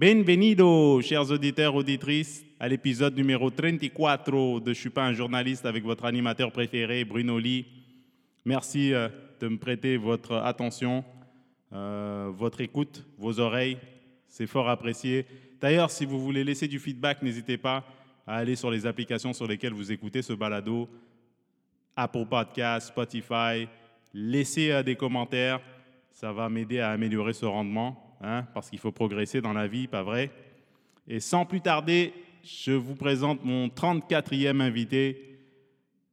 Bienvenido, chers auditeurs, auditrices, à l'épisode numéro 34 de Je suis pas un journaliste avec votre animateur préféré, Bruno Lee. Merci euh, de me prêter votre attention, euh, votre écoute, vos oreilles. C'est fort apprécié. D'ailleurs, si vous voulez laisser du feedback, n'hésitez pas à aller sur les applications sur lesquelles vous écoutez ce balado. Apple Podcast, Spotify. Laissez euh, des commentaires. Ça va m'aider à améliorer ce rendement, hein, parce qu'il faut progresser dans la vie, pas vrai? Et sans plus tarder, je vous présente mon 34e invité,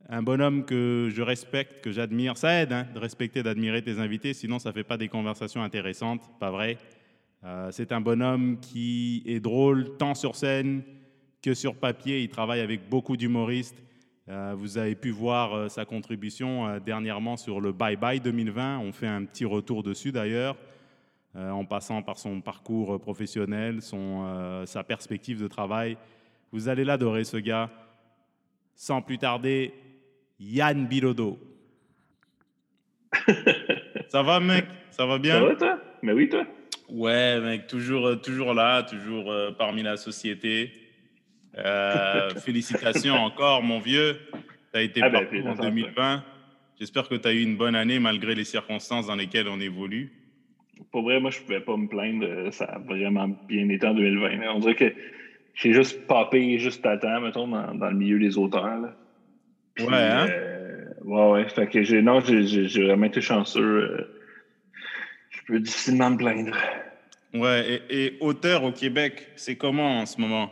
un bonhomme que je respecte, que j'admire. Ça aide hein, de respecter, d'admirer tes invités, sinon ça ne fait pas des conversations intéressantes, pas vrai? Euh, c'est un bonhomme qui est drôle tant sur scène que sur papier. Il travaille avec beaucoup d'humoristes. Euh, vous avez pu voir euh, sa contribution dernièrement sur le Bye Bye 2020. On fait un petit retour dessus d'ailleurs, en passant par son parcours professionnel, son, sa perspective de travail. Vous allez l'adorer, ce gars. Sans plus tarder, Yann Bilodo. Ça va, mec? Ça va bien? Ça va, toi? Mais oui, toi Ouais, mec, toujours, toujours là, toujours parmi la société. Euh, félicitations encore, mon vieux. Tu as été ah ben, en 2020. J'espère que tu as eu une bonne année malgré les circonstances dans lesquelles on évolue. Pour vrai, moi, je ne pouvais pas me plaindre. Ça a vraiment bien été en 2020. On dirait que j'ai juste popé juste à temps, mettons, dans, dans le milieu des auteurs. Là. ouais, hein? Euh, ouais, ouais. Fait que j'ai, non, j'ai, vraiment été chanceux. Euh, je peux difficilement me plaindre. Ouais, et, et auteur au Québec, c'est comment en ce moment?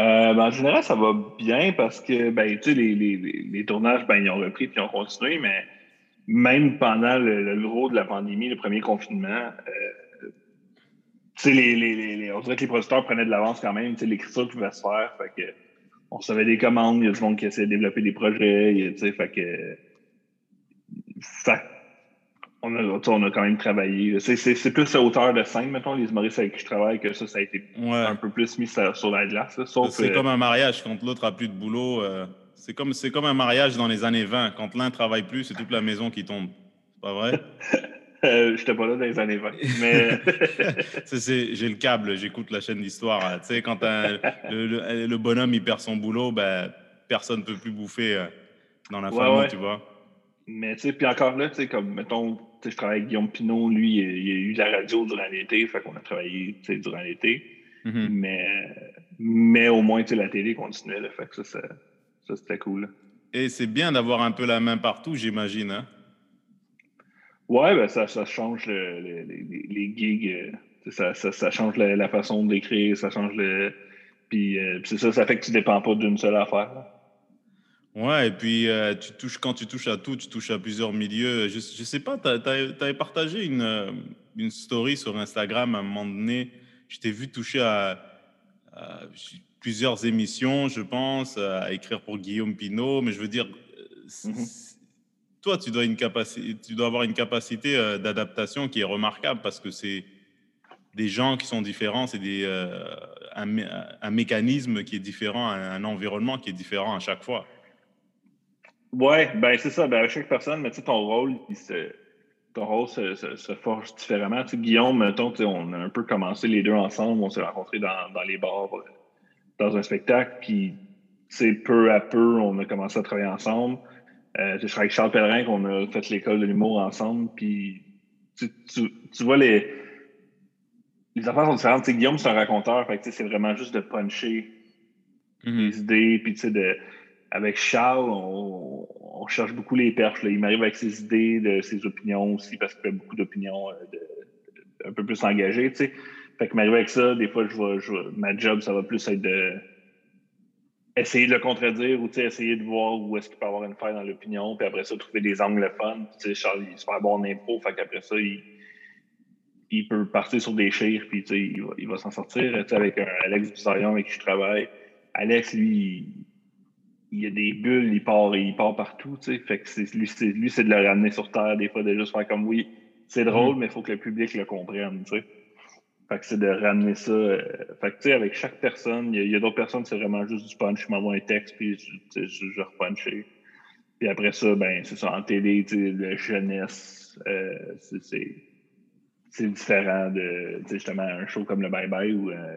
Euh, ben, en général, ça va bien parce que ben, les, les, les, tournages, ben, ils ont repris et ils ont continué, mais même pendant le, gros de la pandémie, le premier confinement, euh, les, les, on dirait que les producteurs prenaient de l'avance quand même. L'écriture pouvait se faire. Fait que on recevait des commandes, il y a du monde qui essaie de développer des projets. Fait que, fait, on a, on a quand même travaillé. C'est plus à hauteur de scène, mettons, les humoristes avec qui je travaille, que ça, ça a été un peu plus mis sur, la glace. C'est euh, comme un mariage quand l'autre a plus de boulot. Euh, c'est comme, comme un mariage dans les années 20. Quand l'un travaille plus, c'est toute la maison qui tombe. C'est pas vrai? euh, J'étais pas là dans les années 20. Mais... J'ai le câble, j'écoute la chaîne d'histoire. Tu sais, quand le, le, bonhomme il perd son boulot, ben, personne ne peut plus bouffer euh, dans la famille, tu vois. Mais tu sais, puis encore là, tu sais, comme, mettons, je travaille avec Guillaume Pinot, lui, il, a eu la radio durant l'été, fait qu'on a travaillé durant l'été. Mm-hmm. mais, mais au moins, la télé continuait, là, fait que ça, ça, c'était cool. Et c'est bien d'avoir un peu la main partout, j'imagine, hein? Ouais, ben ça, ça change le, les, les, gigs, euh, ça, ça, ça, change la, façon d'écrire, ça change le... Puis, euh, c'est ça, ça fait que tu dépends pas d'une seule affaire. Ouais, et puis euh, tu touches, quand tu touches à tout, tu touches à plusieurs milieux. Je, je sais pas, tu avais partagé une, une story sur Instagram à un moment donné. Je t'ai vu toucher à, plusieurs émissions, je pense, à écrire pour Guillaume Pinot, mais je veux dire, mm-hmm. toi, tu dois, une capacité, tu dois avoir une capacité euh, d'adaptation qui est remarquable parce que c'est des gens qui sont différents, c'est un, un, mécanisme qui est différent, un environnement qui est différent à chaque fois. Ouais, ben c'est ça. Ben, chaque personne, mais tu sais, ton rôle, il se, ton rôle se, se, forge différemment. Tu sais, Guillaume, mettons, on a un peu commencé les deux ensemble. On s'est rencontrés dans, dans, les bars, euh, dans un spectacle. Puis, tu peu à peu, on a commencé à travailler ensemble. Euh, je avec Charles Pellerin, qu'on a fait l'école de l'humour ensemble. Puis, tu, tu, vois, les, les affaires sont différentes. Tu sais, Guillaume, c'est un raconteur. Fait que, c'est vraiment juste de puncher mm-hmm. les idées. Puis, tu sais, de avec Charles, on, cherche beaucoup les perches. Il m'arrive avec ses idées, de, ses opinions aussi, parce qu'il fait beaucoup d'opinions euh, un peu plus engagées. Tu sais. Fait que avec ça, des fois, je vois, ma job, ça va plus être de essayer de le contredire ou essayer de voir où est-ce qu'il peut avoir une faille dans l'opinion, puis après ça, trouver des angles fun. Charles, il se fait bon en impro, fait qu'après ça, il, il peut partir sur des chires, puis il va, il va s'en sortir. Avec un Alex Bizarion avec qui je travaille, Alex, lui, il a des bulles, il part, il part partout. Fait que c'est, lui, c'est, de le ramener sur Terre, des fois, de juste faire comme oui, c'est drôle, mm. mais il faut que le public le comprenne. Fait que c'est de ramener ça. Euh, fait que tu sais, avec chaque personne, il y a, d'autres personnes, c'est vraiment juste du punch. Je m'envoie un texte, puis je, je, je repunchais. Puis après ça, ben, c'est ça, en télé, tu sais, la jeunesse, euh, c'est c'est différent de justement un show comme le Bye Bye ou euh,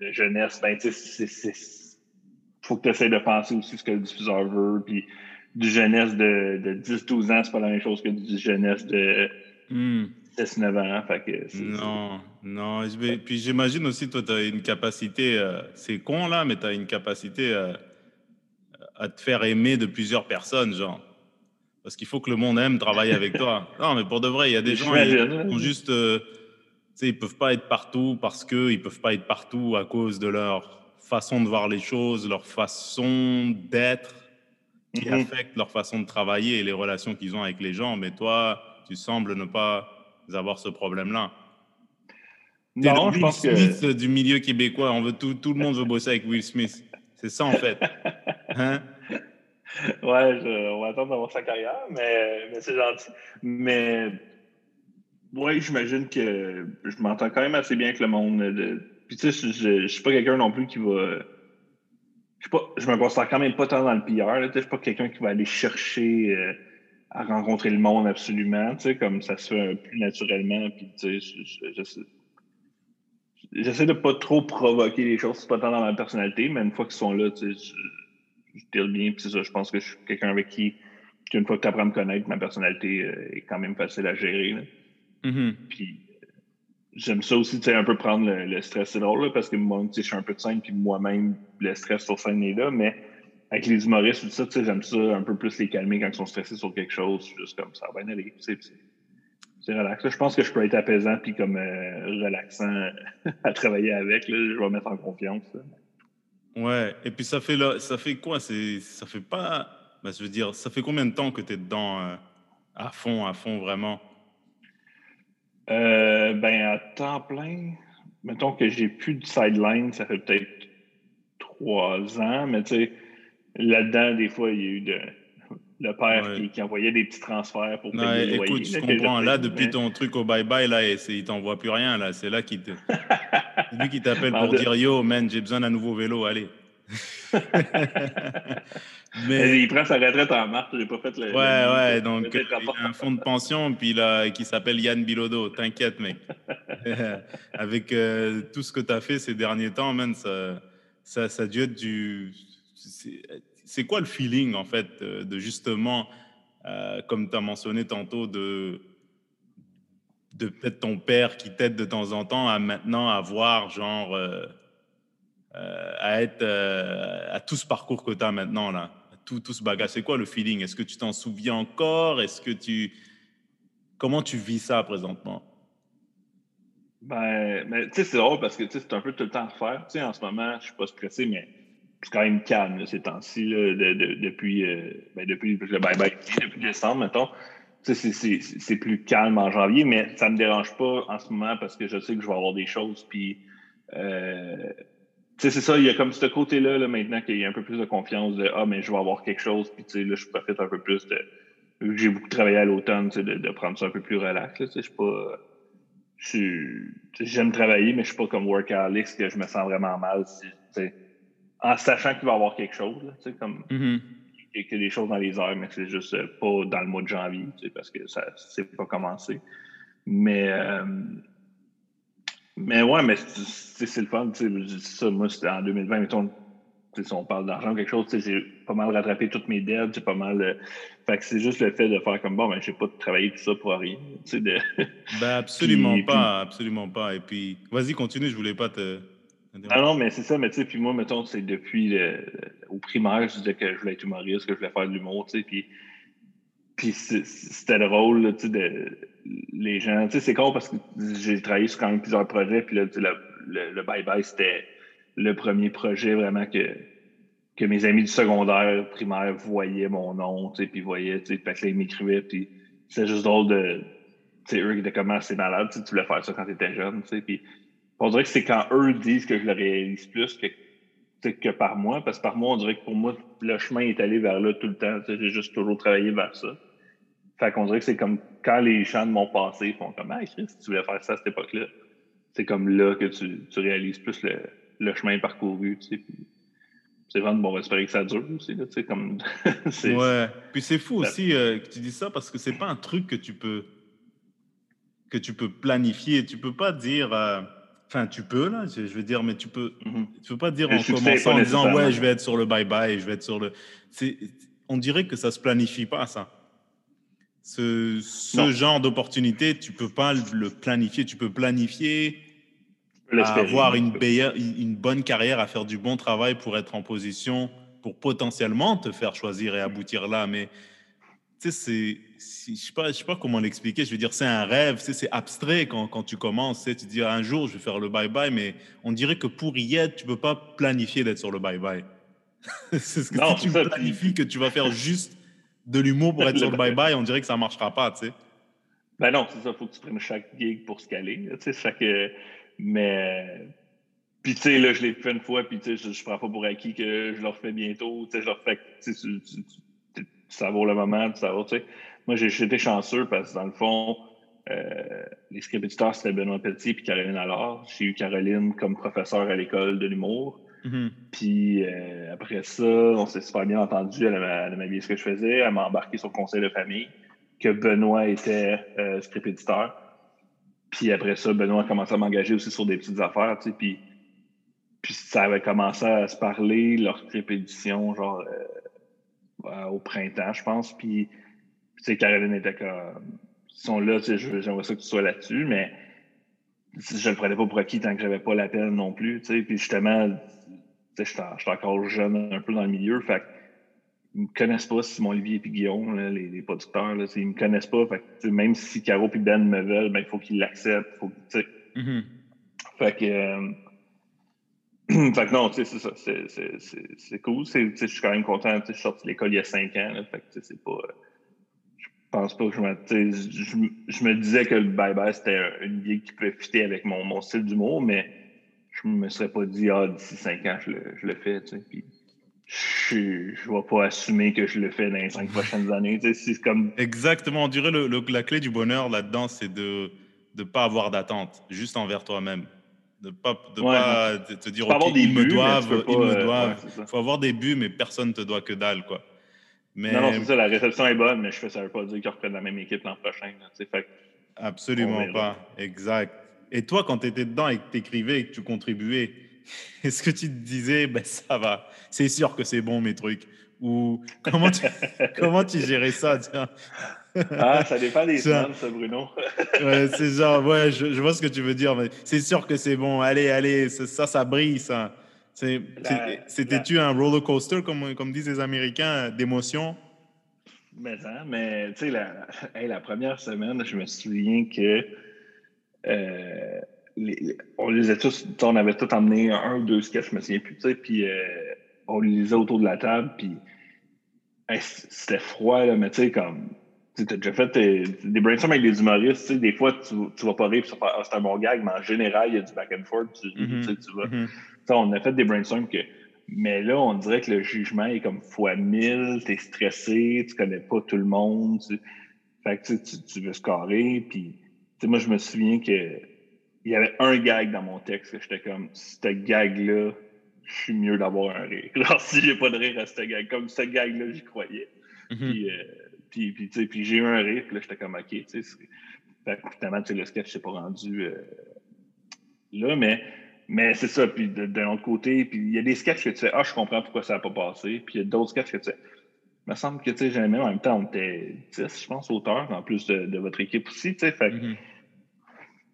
le, jeunesse. Ben, tu sais, faut que tu essaies de penser aussi ce que le diffuseur veut. Puis du jeunesse de, de 10-12 ans, c'est pas la même chose que du jeunesse de. Hmm. 19 ans. Hein, fait que non, non. Vais, puis j'imagine aussi, toi, tu as une capacité, euh, c'est con là, mais tu as une capacité euh, à te faire aimer de plusieurs personnes, genre. Parce qu'il faut que le monde aime travailler avec toi. Non, mais pour de vrai, il y a des gens qui ont juste. Euh, tu ils peuvent pas être partout parce qu'ils peuvent pas être partout à cause de leur façon de voir les choses, leur façon d'être qui mm-hmm. affecte leur façon de travailler et les relations qu'ils ont avec les gens. Mais toi, tu sembles ne pas avoir ce problème-là. Non, je pense Smith que... du milieu québécois. On veut tout, tout le monde veut bosser avec Will Smith. C'est ça en fait. Hein? ouais, on va attendre d'avoir sa carrière, mais, mais c'est gentil. Mais oui, j'imagine que je m'entends quand même assez bien avec le monde. De... Puis tu sais, je, ne suis pas quelqu'un non plus qui va. Je, pas, je me considère quand même pas tant dans le PR. Je suis pas quelqu'un qui va aller chercher euh, à rencontrer le monde absolument, tu sais, comme ça se fait plus naturellement. Puis tu sais, j'essaie de pas trop provoquer les choses. C'est pas tant dans ma personnalité, mais une fois qu'ils sont là, tu sais, je deal bien. Puis c'est ça, je pense que je suis quelqu'un avec qui, une fois que tu apprends à me connaître, ma personnalité euh, est quand même facile à gérer. Mm-hmm. Puis euh, j'aime ça aussi, tu sais, un peu prendre le, stress. C'est drôle, parce que moi, tu sais, je suis un peu de scène, puis moi-même, le stress sur scène est là, mais avec les humoristes, tout ça, tu sais, j'aime ça un peu plus les calmer quand ils sont stressés sur quelque chose, juste comme ça va bien aller. C'est relax. Je pense que je peux être apaisant puis comme euh, relaxant à travailler avec. Là. Je vais mettre en confiance. Ouais, et puis ça fait, là, ça fait quoi? Ça fait pas. Ben, je veux dire, ça fait combien de temps que tu es dedans euh, à fond, à fond, vraiment? Euh, Ben, à temps plein, mettons que j'ai plus de sideline, ça fait peut-être trois ans, mais tu sais, là-dedans, des fois, il y a eu de, le père qui, envoyait des petits transferts pour payer le écoute, je comprends. Là, depuis ton truc au bye-bye, là, il t'envoie plus rien. Là, c'est là qu'il te... lui qui t'appelle pour dire Yo, man, j'ai besoin d'un nouveau vélo, allez. Mais... Il prend sa retraite en mars, j'ai pas fait le. Ouais, ouais, donc il a un fonds de pension puis là, qui s'appelle Yann Bilodo. T'inquiète, mec. Avec euh, tout ce que tu as fait ces derniers temps, man, ça, ça, ça a dû être du c'est quoi le feeling, en fait, euh, de justement, euh, comme tu as mentionné tantôt, de, de peut-être ton père qui t'aide de temps en temps à maintenant avoir, genre, euh, à être, à tout ce parcours que tu as maintenant, là, tout, tout ce bagage. C'est quoi le feeling? Est-ce que tu t'en souviens encore? Est-ce que tu. Comment tu vis ça présentement? Ben, tu sais, c'est drôle parce que c'est un peu tout le temps à faire. Tu sais, en ce moment, je suis pas stressé, mais c'est quand même calme ces temps-ci, depuis, euh, ben, depuis le bye-bye, depuis décembre, mettons. C'est plus calme en janvier, mais ça ne me dérange pas en ce moment parce que je sais que je vais avoir des choses. Puis, euh, c'est ça, il y a comme ce côté-là là, maintenant qu'il y a un peu plus de confiance de Ah, mais je vais avoir quelque chose. Puis, là, je profite un peu plus de. Vu que j'ai beaucoup travaillé à l'automne, de, de prendre ça un peu plus relax. Je suis pas. J'aime travailler, mais je suis pas comme workaholic, que je me sens vraiment mal. En sachant qu'il va y avoir quelque chose, tu sais, comme mm-hmm. qu'il y a des choses dans les heures, mais c'est juste euh, pas dans le mois de janvier, tu sais, parce que ça c'est pas commencé. Mais euh, mais ouais, mais c'est le fun, tu sais, je dis ça, moi, c'était en 2020, mettons, si on parle d'argent ou quelque chose, j'ai pas mal rattrapé toutes mes dettes, j'ai pas mal. Euh, fait que c'est juste le fait de faire comme bon, ben, j'ai pas travaillé tout ça pour rien. De... Ben, absolument pas, absolument pas. Et puis, vas-y, continue, je voulais pas te. Ah non, mais c'est ça, mais tu sais, puis moi, mettons, c'est depuis le, au primaire, je disais que je voulais être humoriste, que je voulais faire de l'humour, tu sais, puis, puis c'était drôle, tu sais, de, les gens, tu sais, c'est con parce que j'ai travaillé sur quand même plusieurs projets, puis là, le, le bye-bye, c'était le premier projet vraiment que, que mes amis du secondaire, primaire voyaient mon nom, tu sais, puis voyaient, tu sais, parce qu'ils m'écrivaient, puis c'est juste drôle de, tu sais, eux qui étaient comme assez malades, tu voulais faire ça quand tu étais jeune, tu sais, puis on dirait que c'est quand eux disent que je le réalise plus que, que par moi, parce que par moi, on dirait que pour moi, le chemin est allé vers là tout le temps. J'ai juste toujours travaillé vers ça. Fait qu'on dirait que c'est comme quand les gens de mon passé font comme Ah, Chris, tu voulais faire ça à cette époque-là. C'est comme là que tu, tu réalises plus le, le, chemin parcouru. Tu sais, c'est vraiment bon, espérer que ça dure aussi. Là, tu sais, comme ouais. Puis c'est fou aussi euh, que tu dis ça parce que c'est pas un truc que tu peux que tu peux planifier. Tu peux pas dire. euh, Enfin, tu peux, là, je veux dire, mais tu peux, Mhm. tu peux pas dire en commençant en disant, ouais, je vais être sur le bye-bye, je vais être sur le. On dirait que ça se planifie pas, ça. Ce, genre d'opportunité, tu peux pas le planifier. Tu peux planifier à avoir une, meilleure- une une bonne carrière, à faire du bon travail pour être en position, pour potentiellement te faire choisir et aboutir là. Mais tu sais, c'est, si- je sais pas, je sais pas comment l'expliquer. Je veux dire, c'est un rêve, c'est abstrait quand, quand tu commences. tu dis un jour, je vais faire le bye bye, mais on dirait que pour y être, tu peux pas planifier d'être sur le bye bye. c'est ce que Non, si tu ça, planifies que tu vas faire juste de l'humour pour être sur le bye bye- bye, on dirait que ça marchera pas, tu sais. Ben non, c'est ça, faut que tu prennes chaque gig pour se caler. Tu sais, chaque. Mais. Puis, tu sais, là, je l'ai fait une fois, puis, tu sais, je, je prends pas pour acquis que je le refais bientôt. Tu sais, je le refais. Tu- tu- tu savoures le moment, tu savoures, tu sais. Moi, j'ai été chanceux parce que, dans le fond, euh, les script éditeurs, c'était Benoît Pelletier puis Caroline Allard. J'ai eu Caroline comme professeur à l'école de l'humour. Mhm. Puis euh, après ça, on s'est super bien entendu. Elle m'a dit ce que je faisais. Elle m'a embarqué sur le conseil de famille, que Benoît était euh, script éditeur. Puis après ça, Benoît a commencé à m'engager aussi sur des petites affaires, tu sais. Puis, puis ça avait commencé à se parler, leur script édition, genre euh, euh, au printemps, je pense. Puis, tu sais, Caroline était comme, ils sont là, tu sais, j'aimerais ça que tu sois là-dessus, mais je le prenais pas pour acquis tant que j'avais pas la peine non plus, tu sais. Puis justement, tu sais, j'étais encore jeune un peu dans le milieu, fait que ils me connaissent pas, Simon Olivier et Guillaume, là, les, les producteurs, là, ils me connaissent pas, fait que, même si Caro et Ben me veulent, ben, il faut qu'ils l'acceptent, faut que, tu sais. Mhm. Fait que, euh, fait que non, c'est ça, c'est- cool, je suis quand même content, je suis sorti de l'école il y a cinq ans, là, fait que, c'est pas, euh, je pense pas que je me, je, me disais que le bye-bye, c'était un- une vie qui pouvait fitter avec mon, style d'humour, mais je me serais pas dit, ah, d'ici cinq ans, je le, je le fais, tu sais, puis je, je vais pas assumer que je le fais dans les cinq prochaines années, c'est comme, Exactement, on dirait le, le- la clé du bonheur là-dedans, c'est de ne pas avoir d'attente, juste envers toi-même. De pas, de Ouais, pas te, te dire, avoir OK, des ils me buts, doivent, peux pas, ils me doivent. ouais. Il faut avoir des buts, mais personne ne te doit que dalle, quoi. Mais non, non, c'est ça, la réception est bonne, mais je fais ça veut pas dire qu'ils reprennent la même équipe l'an prochain, là, fait absolument pas. Exact. Et toi, quand tu étais dedans et que tu écrivais et que tu contribuais, est-ce que tu te disais, ben ça va, c'est sûr que c'est bon mes trucs? Ou comment tu, comment tu gérais ça tiens? Ah, ça dépend des semaines, ça, Bruno. Ouais, c'est genre, ouais, je, je vois ce que tu veux dire, mais c'est sûr que c'est bon. Allez, allez, ça, ça, brille, ça. C'était-tu un roller coaster, comme, comme disent les Américains, d'émotions? Mais, hein, mais tu sais, la, hey, la première semaine, je me souviens que euh, les- on les a tous, on avait tous emmené un ou deux sketchs, je me souviens plus, tu sais, puis euh, on les lisait autour de la table, puis hey, c'était froid, là, mais tu sais, comme, tu as déjà fait des brainstorms avec des humoristes, tu sais, des fois, tu, tu vas pas rire, ah, c'est un bon gag, mais en général, il y a du back and forth, tu, tu sais, tu vas, Mhm. ça, on a fait des brainstorms que. Mais là, on dirait que le jugement est comme fois 1000, t'es stressé, tu connais pas tout le monde. Tu... Fait que tu, sais, tu, tu veux scorer. Puis, moi, je me souviens que il y avait un gag dans mon texte que j'étais comme, ce gag-là, je suis mieux d'avoir un rire. Genre, si j'ai pas de rire à ce gag, comme ce gag-là, j'y croyais. Mhm. Puis, euh, puis, puis, puis j'ai eu un rire, puis là, j'étais comme, OK, tu sais. c'est- Fait que, finalement, tu sais, le sketch s'est pas rendu euh, là, mais, mais c'est ça. Puis de- d'un autre côté, puis il y a des sketchs que tu fais, ah, je comprends pourquoi ça n'a pas passé. Puis il y a d'autres sketchs que tu fais, il me semble que, tu sais, jamais, en même temps, on était 10, je pense, auteurs, en plus de, de votre équipe aussi, tu sais. Fait que, Mhm.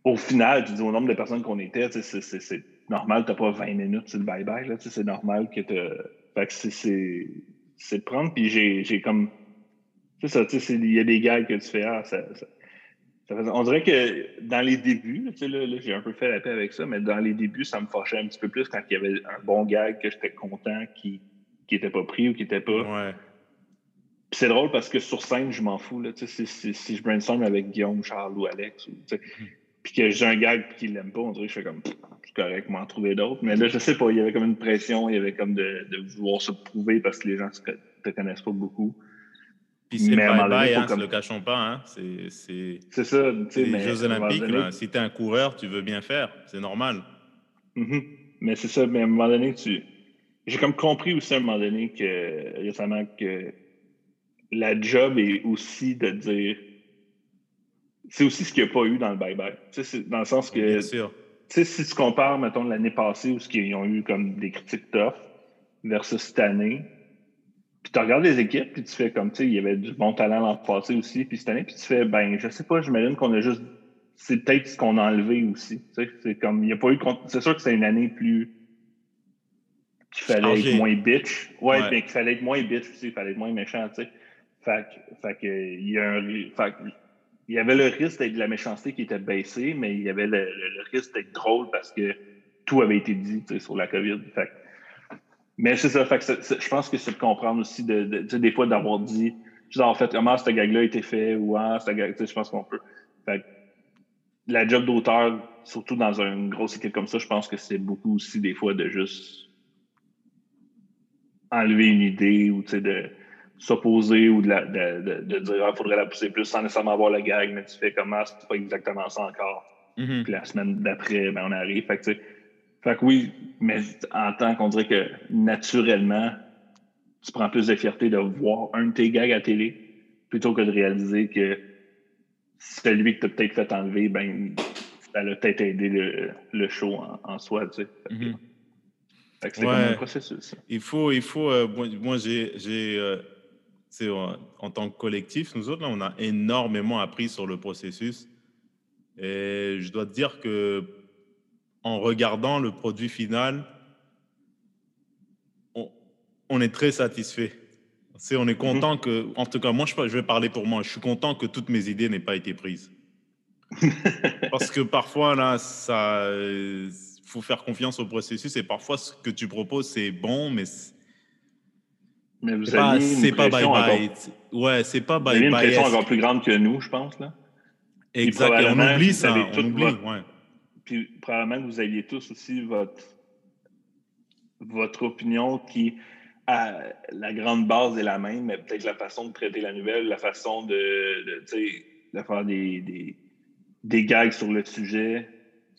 au final, tu dis au nombre de personnes qu'on était, tu sais, c'est- c'est c'est normal, t'as pas 20 minutes sur le bye-bye, là, tu sais, c'est normal que tu Fait que c'est- c'est c'est de prendre, puis j'ai comme... C'est ça, tu sais, il y a des gags que tu fais, ah, ça... ça- ça fait- on dirait que dans les débuts, tu sais, là, là, j'ai un peu fait la paix avec ça, mais dans les débuts, ça me fâchait un petit peu plus quand il y avait un bon gag que j'étais content qui qui était pas pris ou qui était pas. Ouais. C'est drôle parce que sur scène, je m'en fous. Là, tu sais, si, si, si je brainstorm avec Guillaume, Charles ou Alex, tu sais, puis que j'ai un gag puis qu'il l'aime pas, on dirait que je fais comme correct, m'en trouver d'autres. Mais là, je sais pas, il y avait comme une pression, il y avait comme de, de vouloir se prouver parce que les gens ne te connaissent pas beaucoup. Puis c'est bye-bye, faut hein, comme- ne le cachons pas. Hein. C'est c'est- C'est ça, tu c'est sais, les mais. Jeux Olympiques. donné-. Si tu es un coureur, tu veux bien faire. C'est normal. Mhm. Mais c'est ça, mais à un moment donné, tu. J'ai comme compris aussi à un moment donné que récemment que la job est aussi de dire c'est aussi ce qu'il n'y a pas eu dans le bye-bye. Dans le sens que. Bien sûr. si tu compares, mettons, l'année passée où ils ont eu comme des critiques tough versus cette année, puis tu regardes les équipes, puis tu fais comme, tu sais, il y avait du bon talent l'an passé aussi, puis cette année, puis tu fais, ben, je sais pas, j'imagine qu'on a juste. C'est peut-être ce qu'on a enlevé aussi. C'est comme, il n'y a pas eu. C'est sûr que c'est une année plus. qu'il fallait être moins bitch. Ouais, mais qu'il fallait être moins bitch aussi, il fallait être moins méchant, tu sais. Fait, fait que, il y a un. Fait, il y avait le risque d'être de la méchanceté qui était baissée, mais il y avait le, risque d'être drôle parce que tout avait été dit sur la COVID. Fait, mais c'est ça, fait que je pense que c'est de comprendre aussi, de, des fois, d'avoir dit, genre, en fait, comment ce gag-là a été fait, ou ah, ce gag, je pense qu'on peut. Fait la job d'auteur, surtout dans une grosse équipe comme ça, je pense que c'est beaucoup aussi, des fois, de juste enlever une idée ou, tu sais, de s'opposer ou de, de, de, dire, il ah, faudrait la pousser plus sans nécessairement avoir le gag, mais tu fais comment, c'est pas exactement ça encore. Mm-hmm. Puis la semaine d'après, ben, on arrive. Fait que, fait que oui, mais en tant qu'on dirait que naturellement, tu prends plus de fierté de voir un de tes gags à télé plutôt que de réaliser que celui que tu as peut-être fait enlever, ben, ça a peut-être aidé le, le show en, soi, tu sais. Mm-hmm. c'est comme un processus. Il faut, il faut euh, moi, j'ai, euh, en, tant que collectif, nous autres, là, on a énormément appris sur le processus. Et je dois te dire que en regardant le produit final, on, est très satisfait. C'est, on est content mhm. que, en tout cas, moi, je, je vais parler pour moi. Je suis content que toutes mes idées n'aient pas été prises. Parce que parfois, là, ça, faut faire confiance au processus et parfois, ce que tu proposes, c'est bon, mais mais vous avez c'est pas bye bye. Ouais, c'est pas bye bye. une pression encore plus grande que nous, je pense là. Exact. on oublie ça. On oublie, ouais puis probablement que vous aviez tous aussi votre, votre opinion qui, à la grande base, est la même, mais peut-être la façon de traiter la nouvelle, la façon de, de, faire des, des, des, gags sur le sujet.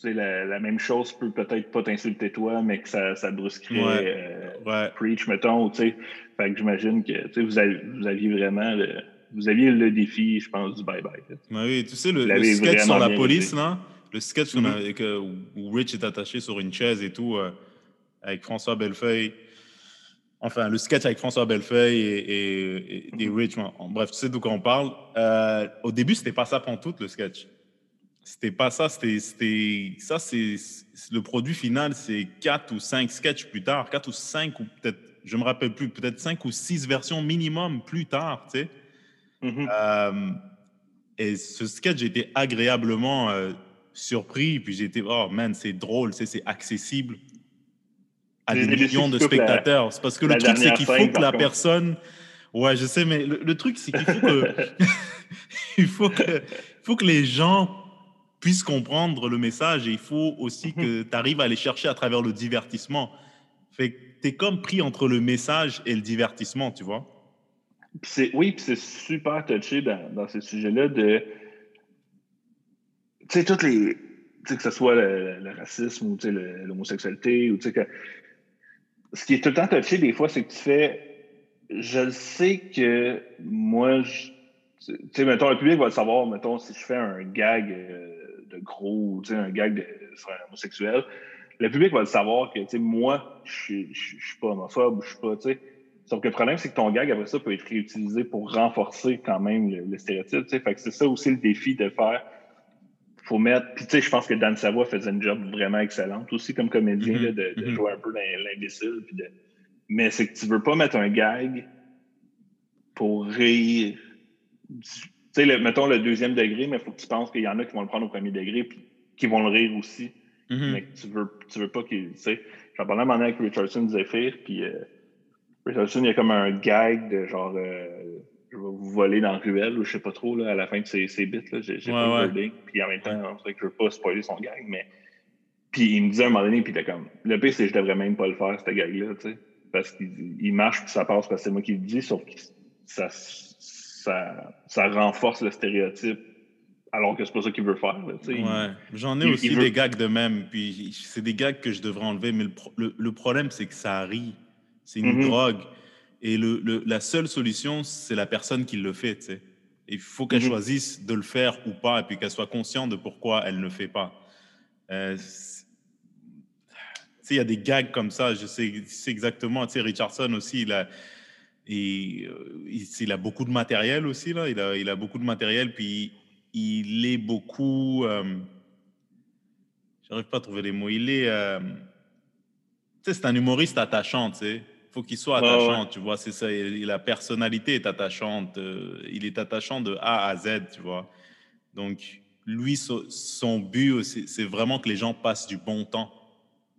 La, la, même chose peut peut-être pas t'insulter toi, mais que ça, ça brusquerait euh, Preach, mettons. Fait que j'imagine que vous, avez, vous aviez vraiment le, vous aviez le défi, je pense, du bye-bye. oui, tu sais, le, le sketch sur la police, là, le sketch mm où Rich est attaché sur une chaise et tout, euh, avec François Bellefeuille. Enfin, le sketch avec François Bellefeuille et, et, Rich. bref, tu sais d'où on parle. Euh, au début, c'était pas ça pour tout le sketch. C'était pas ça. C'était, ça, c'est le produit final. C'est quatre ou cinq sketchs plus tard, quatre ou cinq ou peut-être, je me rappelle plus, peut-être cinq ou six versions minimum plus tard, tu sais. Mm-hmm. Euh, et ce sketch était agréablement surpris, puis j'étais, oh man, c'est drôle, c'est accessible à des millions de spectateurs. C'est parce que le truc, c'est qu'il faut que la personne. Ouais, je sais, mais le, truc, c'est qu'il faut que. il faut que, faut que les gens puissent comprendre le message et il faut aussi que tu arrives à aller chercher à travers le divertissement. Fait que tu es comme pris entre le message et le divertissement, tu vois. oui, c'est super touché dans, dans ce sujet-là de tu sais, toutes les. que ce soit le, racisme ou l'homosexualité, ou tu sais, que. Ce qui est tout le temps touché des fois, c'est que tu fais. Je sais que moi, tu sais, mettons, le public va le savoir, mettons, si je fais un gag euh, de gros, tu sais, un gag de, sur un homosexuel, le public va le savoir que, tu sais, moi, je suis pas homophobe, je suis pas, tu sais. Sauf que le problème, c'est que ton gag, après ça, peut être réutilisé pour renforcer quand même le, stéréotype, tu sais. Fait que c'est ça aussi le défi de faire faut mettre. Puis, tu sais, je pense que Dan Savoie faisait une job vraiment excellente aussi comme comédien, mm-hmm. de, mm-hmm. jouer un peu l'imbécile. De... Mais c'est que tu veux pas mettre un gag pour rire. Tu sais, mettons le deuxième degré, mais il faut que tu penses qu'il y en a qui vont le prendre au premier degré puis qui vont le rire aussi. Mm-hmm. Mais que tu veux, tu veux pas qu'il. Tu sais, j'en parlais un moment avec Richardson Zephyr, puis euh, Richardson, il y a comme un gag de genre. Euh, je vais vous voler dans le ruelle ou je sais pas trop là, à la fin de ces, ces bits. J'ai pas le Puis en même temps, c'est que je veux pas spoiler son gag, mais. Puis il me disait à un moment donné, puis il était comme. Le pire, c'est que je devrais même pas le faire, ce gag-là, tu sais. Parce qu'il marche, puis ça passe, parce que c'est moi qui le dis, sauf que ça, ça, ça renforce le stéréotype alors que c'est pas ça qu'il veut faire. Ouais. J'en ai aussi des gags de même, puis c'est des gags que je devrais enlever, mais le, le, problème, c'est que ça rit. C'est une mm-hmm. drogue. Et le, la seule solution, c'est la personne qui le fait, tu sais. Il faut qu'elle Mhm. choisisse de le faire ou pas, et puis qu'elle soit consciente de pourquoi elle ne le fait pas. Euh, il y a des gags comme ça, je sais, c'est exactement, Richardson aussi, il a, euh, il, il a beaucoup de matériel aussi, là, il a, il a beaucoup de matériel, puis il est beaucoup, euh, j'arrive pas à trouver les mots, il est, euh, c'est un humoriste attachant, tu sais, faut qu'il soit attachant, ouais. tu vois, c'est ça, et la personnalité est attachante, euh, il est attachant de A à Z, tu vois. Donc, lui, so- son but, c'est vraiment que les gens passent du bon temps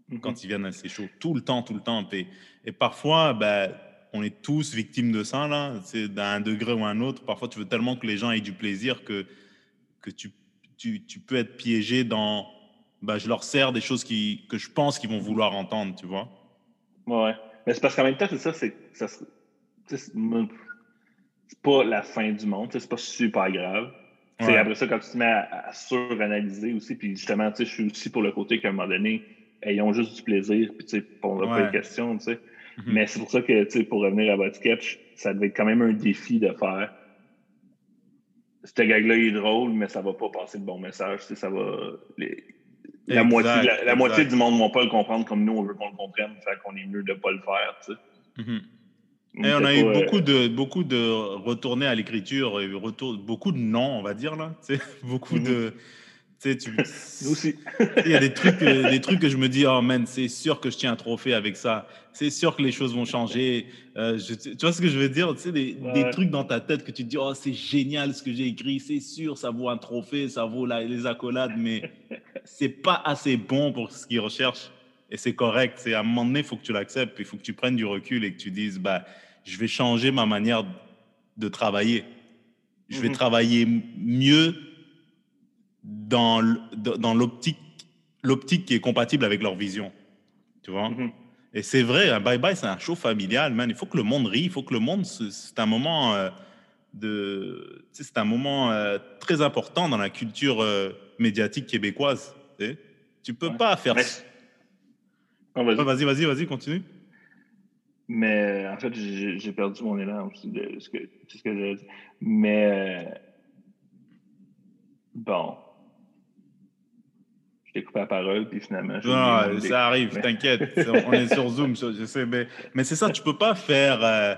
Mhm. quand ils viennent à ces shows. Tout le temps, tout le temps. Et, et parfois, ben, on est tous victimes de ça, là. C'est d'un degré ou un autre. Parfois, tu veux tellement que les gens aient du plaisir que, que tu, tu, tu peux être piégé dans. Ben, je leur sers des choses qui, que je pense qu'ils vont vouloir entendre, tu vois. Ouais. Mais c'est parce qu'en même temps, c'est ça, c'est ça c'est pas la fin du monde, c'est pas super grave. C'est Ouais. après ça, quand tu te mets à, à suranalyser aussi, puis justement, tu sais, je suis aussi pour le côté qu'à un moment donné, ayons juste du plaisir, puis tu sais, on n'a pas Ouais. de questions, tu sais. Mhm. Mais c'est pour ça que, tu sais, pour revenir à votre sketch, ça devait être quand même un défi de faire. Ce gag-là, il est drôle, mais ça va pas passer le bon message, tu sais, ça va. les- la Exact, moitié, de la, la exact. moitié du monde ne va pas le comprendre comme nous, on veut qu'on le comprenne, fait qu'on est mieux de pas le faire, tu sais. Mhm. On Et on a eu pas, euh, beaucoup de, beaucoup de retournés à l'écriture, beaucoup de non, on va dire, là. Tu sais, beaucoup Mhm. de. Tu sais. Il y a des trucs, des trucs que je me dis, oh man, c'est sûr que je tiens un trophée avec ça. C'est sûr que les choses vont changer. Euh, je- tu vois ce que je veux dire? Tu sais, des, Ouais. des trucs dans ta tête que tu te dis, oh, c'est génial ce que j'ai écrit. C'est sûr, ça vaut un trophée, ça vaut la- les accolades, mais c'est pas assez bon pour ce qu'ils recherchent. Et c'est correct. C'est à un moment donné, il faut que tu l'acceptes. puis Il faut que tu prennes du recul et que tu dises, bah, je vais changer ma manière de travailler. Je vais Mhm. travailler mieux dans l'optique l'optique qui est compatible avec leur vision. Tu vois? Mhm. Et c'est vrai, un bye bye, c'est un show familial, man. Il faut que le monde rie, il faut que le monde. C'est un moment euh, de. C'est un moment euh, très important dans la culture euh, médiatique québécoise. Tu sais. Tu peux Ouais. pas faire. Mais- Ah, vas-y. Vas-y, vas-y, continue. Mais en fait, j'ai perdu mon élan aussi de ce que, de ce que j'ai dit. Mais bon. T'ai coupé la parole, puis finalement. Non, ça arrive, Mais- t'inquiète. On est sur Zoom, je sais. Mais, mais c'est ça, tu peux pas faire. euh,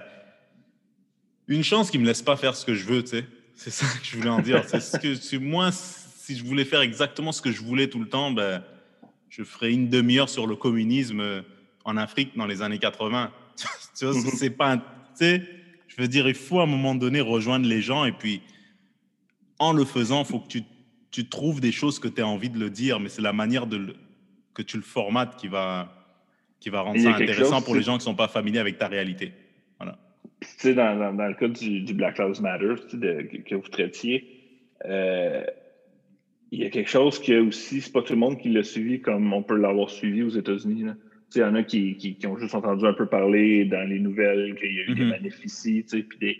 une chance qui me laisse pas faire ce que je veux, tu sais. C'est ça que je voulais en dire. C'est ce que, moi, si je voulais faire exactement ce que je voulais tout le temps, ben, je ferais une demi-heure sur le communisme euh, en Afrique dans les années 80. tu vois, c'est pas. un- Tu sais, je veux dire, il faut à un moment donné rejoindre les gens et puis, en le faisant, il faut que tu, tu trouves des choses que tu as envie de le dire, mais c'est la manière de le- que tu le formates qui va, qui va rendre ça intéressant chose, pour les gens qui ne sont pas familiers avec ta réalité. Voilà. Tu sais, dans, dans, dans le cas du, du Black Lives Matter de- que, vous traitiez, euh, il y a quelque chose que aussi, c'est pas tout le monde qui l'a suivi comme on peut l'avoir suivi aux États-Unis. là. Tu sais, Il y en a qui, qui, qui ont juste entendu un peu parler dans les nouvelles qu'il y a eu des Mhm. manifs ici, tu sais, puis des...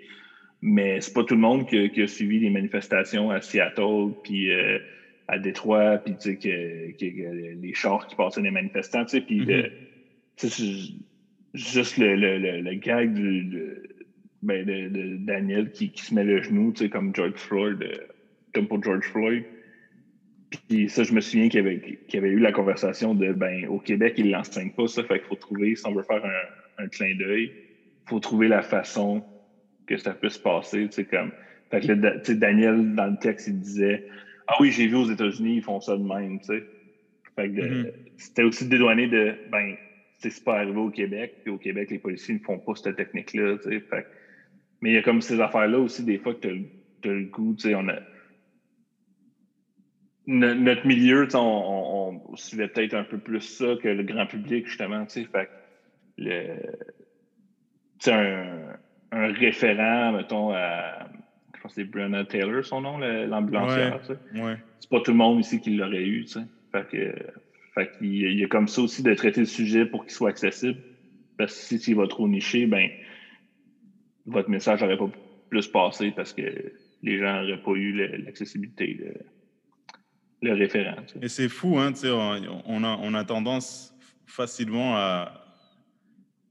mais c'est pas tout le monde qui, qui a suivi les manifestations à Seattle, puis euh, à Détroit, puis tu sais, que, que- que les chars qui passaient des manifestants, tu sais, puis Mhm. tu sais, c'est juste le, le, le, le gag du, de, ben, de, de Daniel qui, qui se met le genou, tu sais, comme George Floyd, euh, comme pour George Floyd. Puis ça, je me souviens qu'il y avait, qu'il y avait eu la conversation de, ben, au Québec, ils l'enseignent pas, ça, fait qu'il faut trouver, si on veut faire un, un clin d'œil, il faut trouver la façon que ça puisse passer, tu sais, comme... Fait que là, Da- tu sais, Daniel, dans le texte, il disait, ah oui, j'ai vu aux États-Unis, ils font ça de même, tu sais. Fait que Mhm. c'était aussi dédouané de, ben, tu c'est pas arrivé au Québec, puis au Québec, les policiers ne font pas cette technique-là, tu sais. Fait mais il y a comme ces affaires-là aussi, des fois, que le- t'as le goût, tu sais, on a... No- notre milieu, tu on, on- on suivait peut-être un peu plus ça que le grand public, justement, tu sais. Fait que le... Tu un, un référent, mettons, à... Je pense que c'est Brenna Taylor, son nom, l'ambulancière, tu sais Ouais. c'est pas tout le monde ici qui l'aurait eu, tu sais. Fait que, fait qu'il y a- il y a comme ça aussi de traiter le sujet pour qu'il soit accessible. Parce que si il va trop nicher, ben, votre message n'aurait pas plus passé parce que les gens n'auraient pas eu l'accessibilité, le, le référent. tu sais. Et c'est fou, hein, tu sais, on, on a, on a tendance facilement à,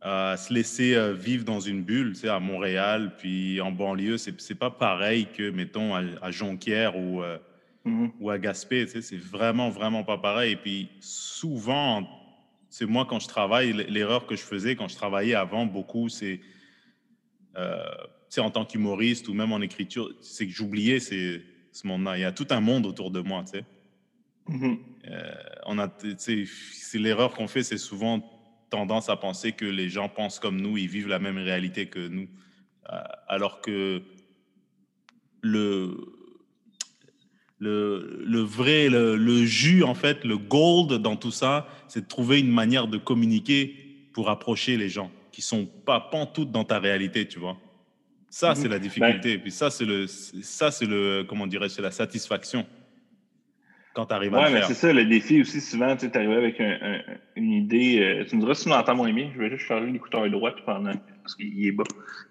à se laisser euh, vivre dans une bulle, tu sais, à Montréal, puis en banlieue, c'est c'est pas pareil que, mettons, à, à Jonquière ou, euh, Mhm. ou à Gaspé, tu sais, c'est vraiment, vraiment pas pareil. Et puis souvent, c'est moi quand je travaille, l'erreur que je faisais quand je travaillais avant beaucoup, c'est, euh, tu sais, en tant qu'humoriste ou même en écriture, c'est que j'oubliais ces- ce monde-là. Il y a tout un monde autour de moi, tu sais. Mhm. on a, tu sais, c'est l'erreur qu'on fait, c'est souvent tendance à penser que les gens pensent comme nous, ils vivent la même réalité que nous, Euh, alors que le le, le vrai, le, le jus en fait, le gold dans tout ça, c'est de trouver une manière de communiquer pour approcher les gens qui sont pas pantoutes dans ta réalité, tu vois. Ça, c'est Mhm. la difficulté. Et puis ça, c'est le, ça, c'est le, comment dirais-je, c'est la satisfaction quand tu arrives à Ouais, le mais c'est ça, le défi aussi, souvent, tu es arrivé avec un- un- une idée. euh, tu me diras si tu m'entends moins bien. Je vais juste changer l'écouteur droit pendant, parce qu'il est bas.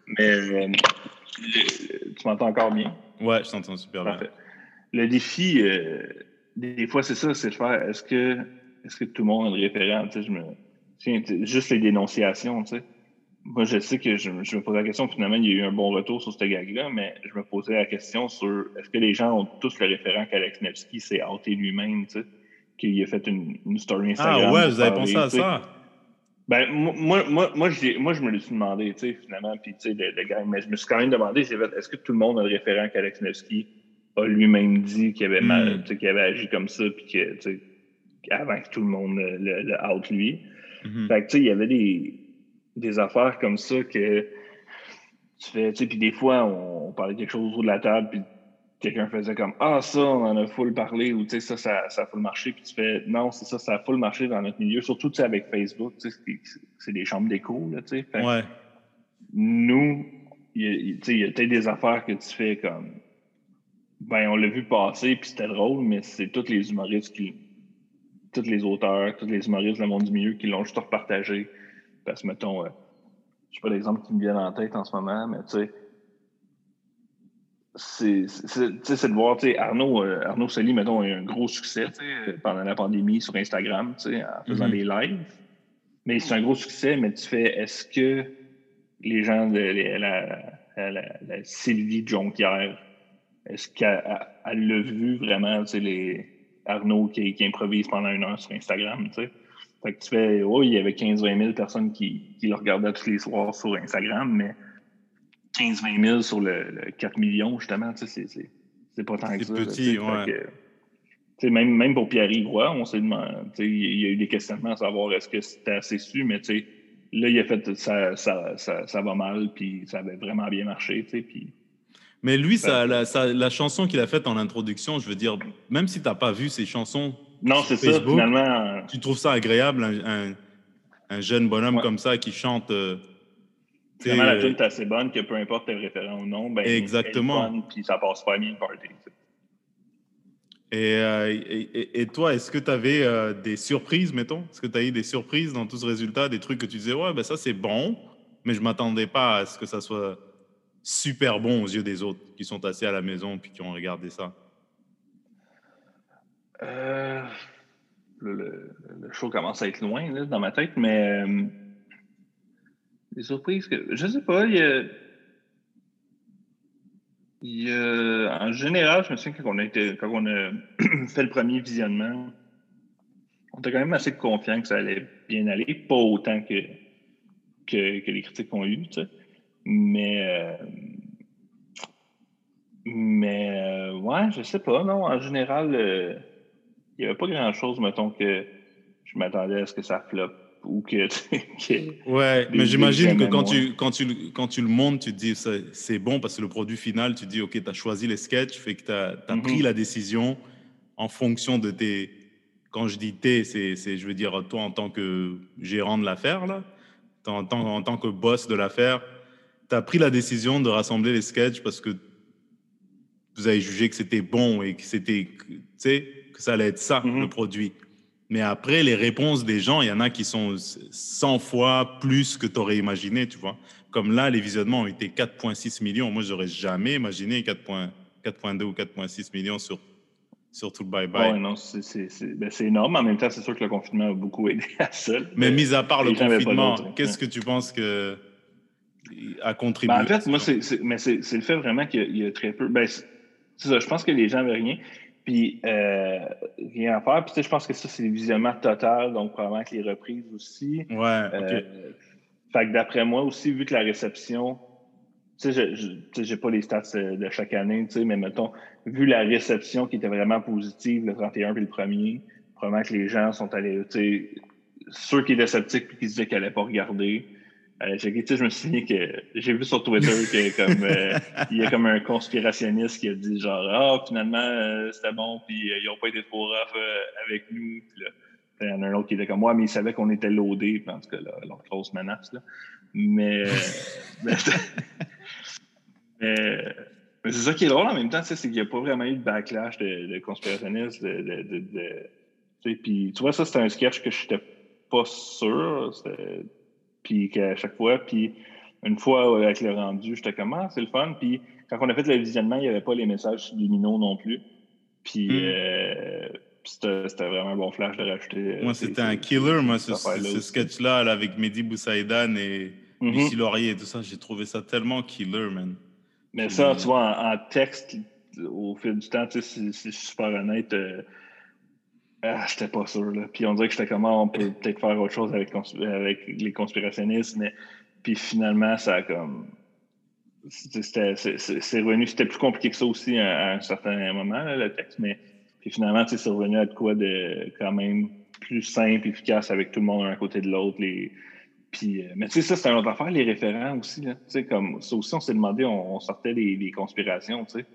Mais euh, le- tu m'entends encore bien? Ouais, je t'entends super bien. Le défi, euh, des fois, c'est ça, c'est de faire est-ce que, est-ce que tout le monde le référent? Tu sais, je me, tiens, juste les dénonciations, tu sais. Moi, je sais que je, je me posais la question, finalement, il y a eu un bon retour sur cette gag-là, mais je me posais la question sur est-ce que les gens ont tous le référent qu'Alex Nevsky s'est hâté lui-même, tu sais, qu'il a fait une, une story Instagram. Ah ouais, vous avez pensé à ça? Ben, moi, moi, moi, j'ai- moi, je me le suis demandé, tu sais, finalement, puis tu sais, le, le gars, mais je me suis quand même demandé, est-ce que tout le monde a le référent qu'Alex Nevsky a lui-même dit qu'il avait, mal, Hmm. qu'il avait agi comme ça, puis que, tu sais, avant que tout le monde le, le, out lui. Mhm. Fait que, tu sais, il y avait des, des affaires comme ça que tu fais, tu sais, puis des fois, on, on parlait de quelque chose autour de la table, puis quelqu'un faisait comme Ah, ça, on en a full parlé, ou tu sais, ça, ça, ça a full marché, puis tu fais Non, c'est ça, ça a full marché dans notre milieu, surtout, tu sais, avec Facebook, tu sais, c'est- des chambres d'écho, là, tu sais. Fait Ouais. nous, y a- il y a peut-être des affaires que tu fais comme ben, on l'a vu passer, puis c'était drôle, mais c'est tous les humoristes qui. Tous les auteurs, tous les humoristes, le monde du milieu qui l'ont juste repartagé. Parce que, mettons, euh, je sais pas d'exemple qui me viennent en tête en ce moment, mais tu sais. C'est de voir, tu sais, Arnaud, euh, Arnaud Soli, mettons, a eu un gros succès sais, pendant la pandémie sur Instagram, tu sais, en faisant Mhm. des lives. Mais c'est un gros succès, mais tu fais, est-ce que les gens de la, la- la- la Sylvie Jonquière, est-ce qu'elle elle- elle l'a vu vraiment, tu sais, les Arnaud qui, qui improvise pendant une heure sur Instagram, tu sais? Fait que tu fais, oh, il y avait 15-20 000 personnes qui, qui le regardaient tous les soirs sur Instagram, mais 15-20 000 sur le, le 4 millions, justement, tu sais, c'est- c'est c'est pas tant que C'est ça. là, petit, ouais. que, même, même pour Pierre Roy, on s'est demandé, il y a eu des questionnements à savoir est-ce que c'était assez su, mais tu sais, là, il a fait ça, ça, ça, ça va mal, puis ça avait vraiment bien marché, tu sais, puis Mais lui, ça, Ouais. la, la chanson qu'il a faite en introduction, je veux dire, même si tu n'as pas vu ses chansons, non, c'est ça, finalement. tu trouves ça agréable, un, un- un jeune bonhomme Ouais. comme ça qui chante. euh, Finalement, la euh, tune est assez bonne que peu importe le référent ou non, ben, Exactement. elle puis ça passe pas bien le party. et, euh, et, toi, est-ce que tu avais des surprises, mettons? Est-ce que tu as eu des surprises dans tout ce résultat Des trucs que tu disais, ouais, ben ça c'est bon, mais je m'attendais pas à ce que ça soit super bon aux yeux des autres qui sont assis à la maison puis qui ont regardé ça? Euh, le, le- show commence à être loin là, dans ma tête, mais euh, des surprises que. Je sais pas, il y a. en général, je me souviens quand on a, quand on a fait le premier visionnement, on était quand même assez confiant que ça allait bien aller, pas autant que, que, les critiques ont eu, tu sais. Mais, euh, mais ouais, je sais pas, non. En général, il n'y avait pas grand-chose, mettons, que je m'attendais à ce que ça floppe ou que. que- Ouais, mais j'imagine que quand tu, quand, tu, le- quand tu le montes, tu te dis c'est bon parce que le produit final, tu te dis ok, tu as choisi les sketchs, fait que tu as, Mhm. pris la décision en fonction de tes. Quand je dis tes, c'est, je veux dire toi en tant que gérant de l'affaire, là, en tant, en tant que boss de l'affaire, tu as pris la décision de rassembler les sketchs parce que vous avez jugé que c'était bon et que c'était, tu sais, que ça allait être ça, Mhm. le produit. Mais après, les réponses des gens, il y en a qui sont 100 fois plus que tu aurais imaginé, tu vois. Comme là, les visionnements ont été 4,6 millions. Moi, j'aurais jamais imaginé 4,2 ou 4,6 millions sur Surtout le bye-bye. Ouais, non, ben, c'est énorme. En même temps, c'est sûr que le confinement a beaucoup aidé à ça. Mais mis à part le confinement, qu'est-ce que tu penses que a contribué? Ben, en fait, moi, c'est le fait vraiment qu'il y, a très peu. Ben, c'est ça, je pense que les gens n'avaient rien. Puis euh, rien à faire. Puis je pense que ça, c'est le visionnement total, donc probablement que les reprises aussi. Ouais. Euh, fait que d'après moi aussi, vu que la réception, tu sais, je n'ai pas les stats euh, de chaque année, tu sais, mais mettons, vu la réception qui était vraiment positive le 31 puis le 1er, probablement que les gens sont allés, tu sais, ceux qui étaient sceptiques puis qui disaient qu'ils n'allaient pas regarder, euh, je me souviens que j'ai vu sur Twitter qu'il comme euh, il y a comme un conspirationniste qui a dit genre Ah, finalement, euh, c'était bon, puis ils n'ont pas été trop rough avec nous. Puis là, il y en a un autre qui était comme moi, mais il savait qu'on était loadé, en tout cas, leur grosse menace. Là. Mais, mais, c'est ça qui est drôle en même temps, c'est qu'il n'y a pas vraiment eu de backlash de, de conspirationnistes. De, de, de, puis tu vois, ça, c'était un sketch que je n'étais pas sûr puis qu'à chaque fois, puis une fois avec le rendu, j'étais comme ah, c'est le fun. Puis quand on a fait le visionnement, il n'y avait pas les messages subliminaux non plus. Puis hmm. euh, c'était vraiment un bon flash de rajouter. Euh, moi, c'était un killer, moi, ce, sketch-là avec Mehdi Boussaïdan et mm-hmm. Lucie Laurier et tout ça. J'ai trouvé ça tellement killer, man. Mais ça, tu vois, en, texte, au fil du temps, tu sais, c'est super honnête. Euh, ah, j'étais pas sûr. Là. Puis on dirait que j'étais comment ah, on peut peut-être faire autre chose avec, les conspirationnistes, mais puis finalement, ça a comme. C'est revenu, c'était plus compliqué que ça aussi à, un certain moment, le texte, mais puis finalement, c'est revenu à quoi de quand même plus simple, efficace avec tout le monde un à côté de l'autre. Les... Puis, euh, mais tu sais, ça, c'est une autre affaire, les référents aussi. Là. Comme, ça aussi, on s'est demandé, on, sortait des, conspirations, tu sais.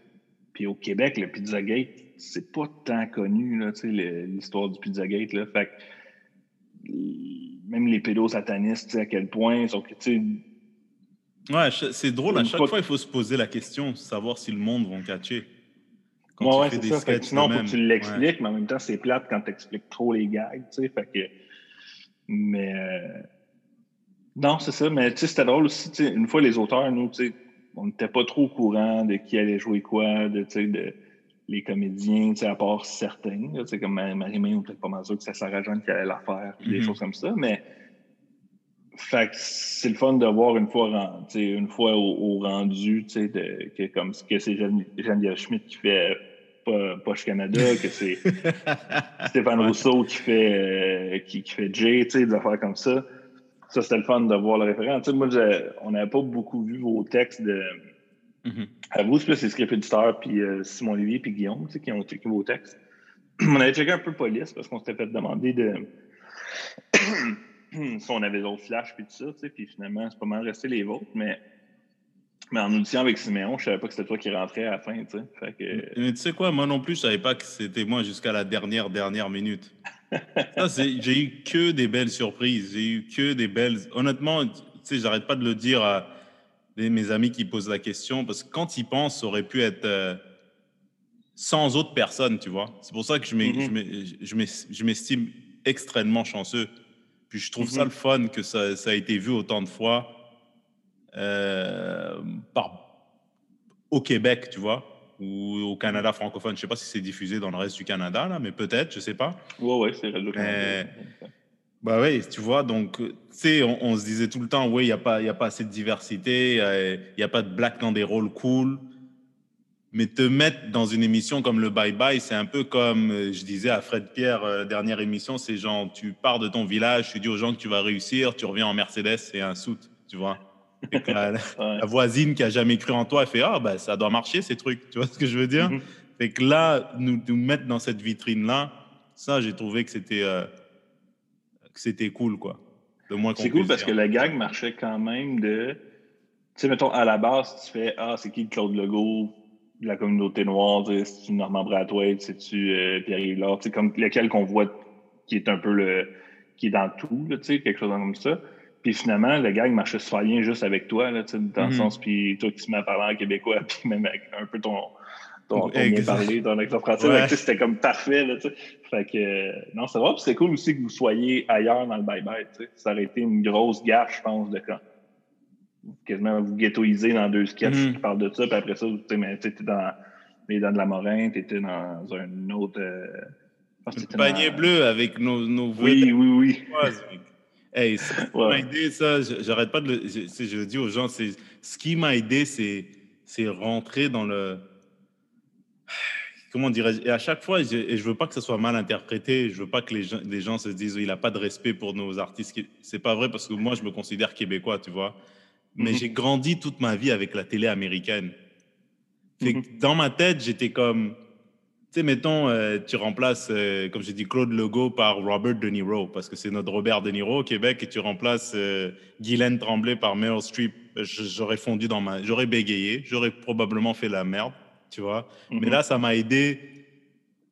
Puis au Québec, le Pizzagate, c'est pas tant connu, l'histoire du Pizzagate. Là. Fait même les pédosatanistes, à quel point. Sont, ouais, c'est drôle. À chaque fois, il faut se poser la question, savoir si le monde va catcher. Quand ouais, c'est ça. sinon, faut que tu l'expliques, mais en même temps, c'est plate quand tu expliques trop les gags. Fait que, mais. Euh, non, c'est ça. Mais c'était drôle aussi. Une fois, les auteurs, nous, on n'était pas trop au courant de qui allait jouer quoi, de, de les comédiens, à part certains. C'est comme Marie-Mé, on peut-être pas mal sûr que c'est Sarah Jeanne qui allait la faire, des mm-hmm. choses comme ça. Mais fait c'est le fun de voir une fois, une fois au, rendu, de, que, comme que c'est Geneviève Schmidt qui fait Poche Canada, que c'est Stéphane Rousseau qui fait, euh, qui, qui, fait Jay, des affaires comme ça. Ça, c'était le fun de voir le référent. moi, on n'avait pas beaucoup vu vos textes de. Mm-hmm. À vous, c'est éditeurs, puis euh, Simon Lévy, puis Guillaume, qui ont checké vos textes. on avait checké un peu police parce qu'on s'était fait demander de. si on avait d'autres flashs, puis tout ça, puis finalement, c'est pas mal resté les vôtres, mais. Mais en audition avec Siméon, je savais pas que c'était toi qui rentrais à la fin, tu sais. Mais tu sais quoi, moi non plus, je savais pas que c'était moi jusqu'à la dernière, dernière minute. j'ai eu que des belles surprises. J'ai eu que des belles. Honnêtement, tu sais, j'arrête pas de le dire à mes amis qui posent la question parce que quand ils pensent, ça aurait pu être euh, sans autres personnes, tu vois. C'est pour ça que mm-hmm. je m'estime extrêmement chanceux. Puis je trouve ça mm-hmm. le fun que ça, ça, a été vu autant de fois euh, par, au Québec, tu vois ou au Canada francophone. Je ne sais pas si c'est diffusé dans le reste du Canada, là, mais peut-être, je ne sais pas. Oui, oui, c'est Radio Canada. Bah oui, tu vois, donc, tu sais, on, se disait tout le temps, oui, il n'y a, pas, a pas assez de diversité, il n'y a, pas de black dans des rôles cool. Mais te mettre dans une émission comme le Bye Bye, c'est un peu comme euh, je disais à Fred Pierre, euh, dernière émission, c'est genre, tu pars de ton village, tu dis aux gens que tu vas réussir, tu reviens en Mercedes et un soute, tu vois. la, voisine qui a jamais cru en toi, elle fait Ah, ben, ça doit marcher ces trucs. Tu vois ce que je veux dire? Mm-hmm. Fait que là, nous, nous mettre dans cette vitrine-là, ça, j'ai trouvé que c'était euh, c'était cool, quoi. C'est cool parce que le gag marchait quand même de. Tu sais, mettons, à la base, tu fais Ah, c'est qui Claude Legault de la communauté noire? C'est-tu Normand Brathwaite? C'est-tu euh, Pierre-Yves Tu sais, comme lequel qu'on voit qui est un peu le. qui est dans tout, tu sais, quelque chose comme ça. Puis finalement, le gag marchait super bien juste avec toi, là, dans le mhm. sens, puis toi qui se mets à parler en québécois, puis même avec un peu ton, ton bien parlé, ton accent français, c'était comme parfait. Là, fait que, non, c'est vrai, c'est cool aussi que vous soyez ailleurs dans le bye-bye. Ça aurait été une grosse gaffe, je pense, de quand quasiment vous ghettoiser dans deux sketchs mhm. qui parlent de ça, puis après ça, tu es dans Les Dents de la Morin, tu étais dans un autre. Euh, le panier bleu avec nos, nos Oui, oui, oui. Hey, ça m'a aidé, ça, j'arrête pas de le. Je, dis aux gens, c'est ce qui m'a aidé, c'est rentrer dans le. Comment dirais-je Et à chaque fois, je, et je veux pas que ça soit mal interprété, je veux pas que les gens, les gens se disent, il a pas de respect pour nos artistes. C'est pas vrai parce que moi, je me considère québécois, tu vois. Mais mhm. j'ai grandi toute ma vie avec la télé américaine. Mhm. Dans ma tête, j'étais comme tu sais, mettons, euh, tu remplaces, euh, comme j'ai dit, Claude Legault par Robert De Niro, parce que c'est notre Robert De Niro au Québec, et tu remplaces euh, Guylaine Tremblay par Meryl Streep, j'aurais fondu dans ma... J'aurais bégayé, j'aurais probablement fait la merde, tu vois. Mais mhm. là, ça m'a aidé